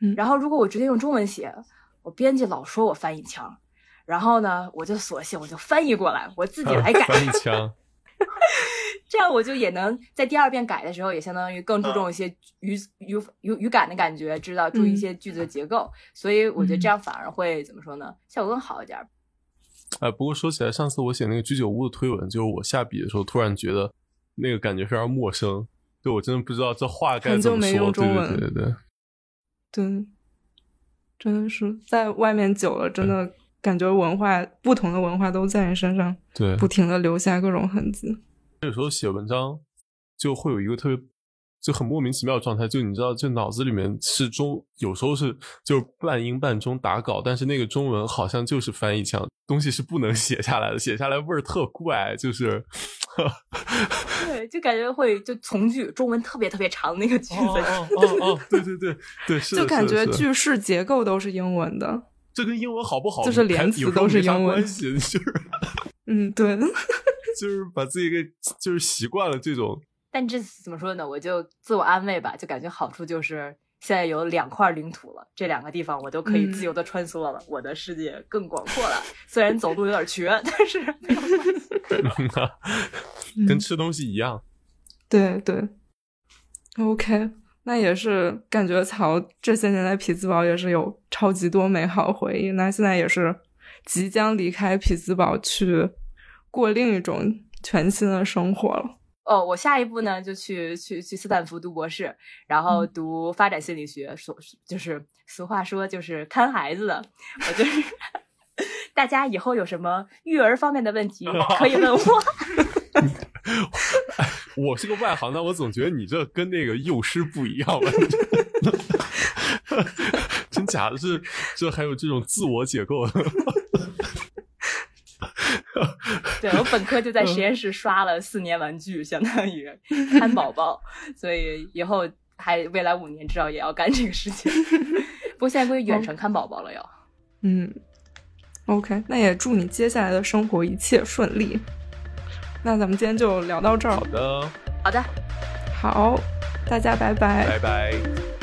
嗯然后如果我直接用中文写，我编辑老说我翻译腔，然后呢，我就索性我就翻译过来，我自己来改，(laughs) 翻译腔。(laughs) 这样我就也能在第二遍改的时候，也相当于更注重一些语语语语感的感觉，知道注意一些句子的结构，所以我觉得这样反而会怎么说呢，效果更好一点儿。哎，不过说起来，上次我写那个居酒屋的推文，就是我下笔的时候，突然觉得那个感觉非常陌生，对我真的不知道这话该怎么说。对对对，对，真的是在外面久了，真的感觉文化不同的文化都在你身上对不停的留下各种痕迹。有时候写文章就会有一个特别就很莫名其妙的状态，就你知道，就脑子里面是中，有时候是就半英半中打稿，但是那个中文好像就是翻译腔，东西是不能写下来的，写下来味儿特怪，就是。(laughs) 对，就感觉会就从句，中文特别特别长那个句子。哦哦哦，对 (laughs) 对对对，是就感觉句式结构都是英文的。这跟英文好不好，就是连词都是英文关系，就是嗯，对，(laughs) 就是把自己给就是习惯了这种，但这怎么说呢？我就自我安慰吧，就感觉好处就是现在有两块领土了，这两个地方我都可以嗯自由的穿梭了，我的世界更广阔了。虽然走路有点瘸，但是没有关系。(laughs) 跟吃东西一样。对对，OK，那也是感觉曹这些年来匹兹堡也是有超级多美好回忆。那现在也是即将离开匹兹堡去过另一种全新的生活了。哦，我下一步呢就去去去斯坦福读博士，然后嗯读发展心理学，说就是俗话说就是看孩子的，我就是。(laughs) 大家以后有什么育儿方面的问题 (laughs) 可以问我。(laughs) 我是个外行，但我总觉得你这跟那个幼师不一样吧？真假的是，这还有这种自我解构的。对我本科就在实验室刷了四年玩具，相当于看宝宝，所以以后还未来五年至少也要干这个事情。不过现在归远程看宝宝了要。嗯，OK，那也祝你接下来的生活一切顺利。那咱们今天就聊到这儿好，的，好的，好，大家拜拜拜拜。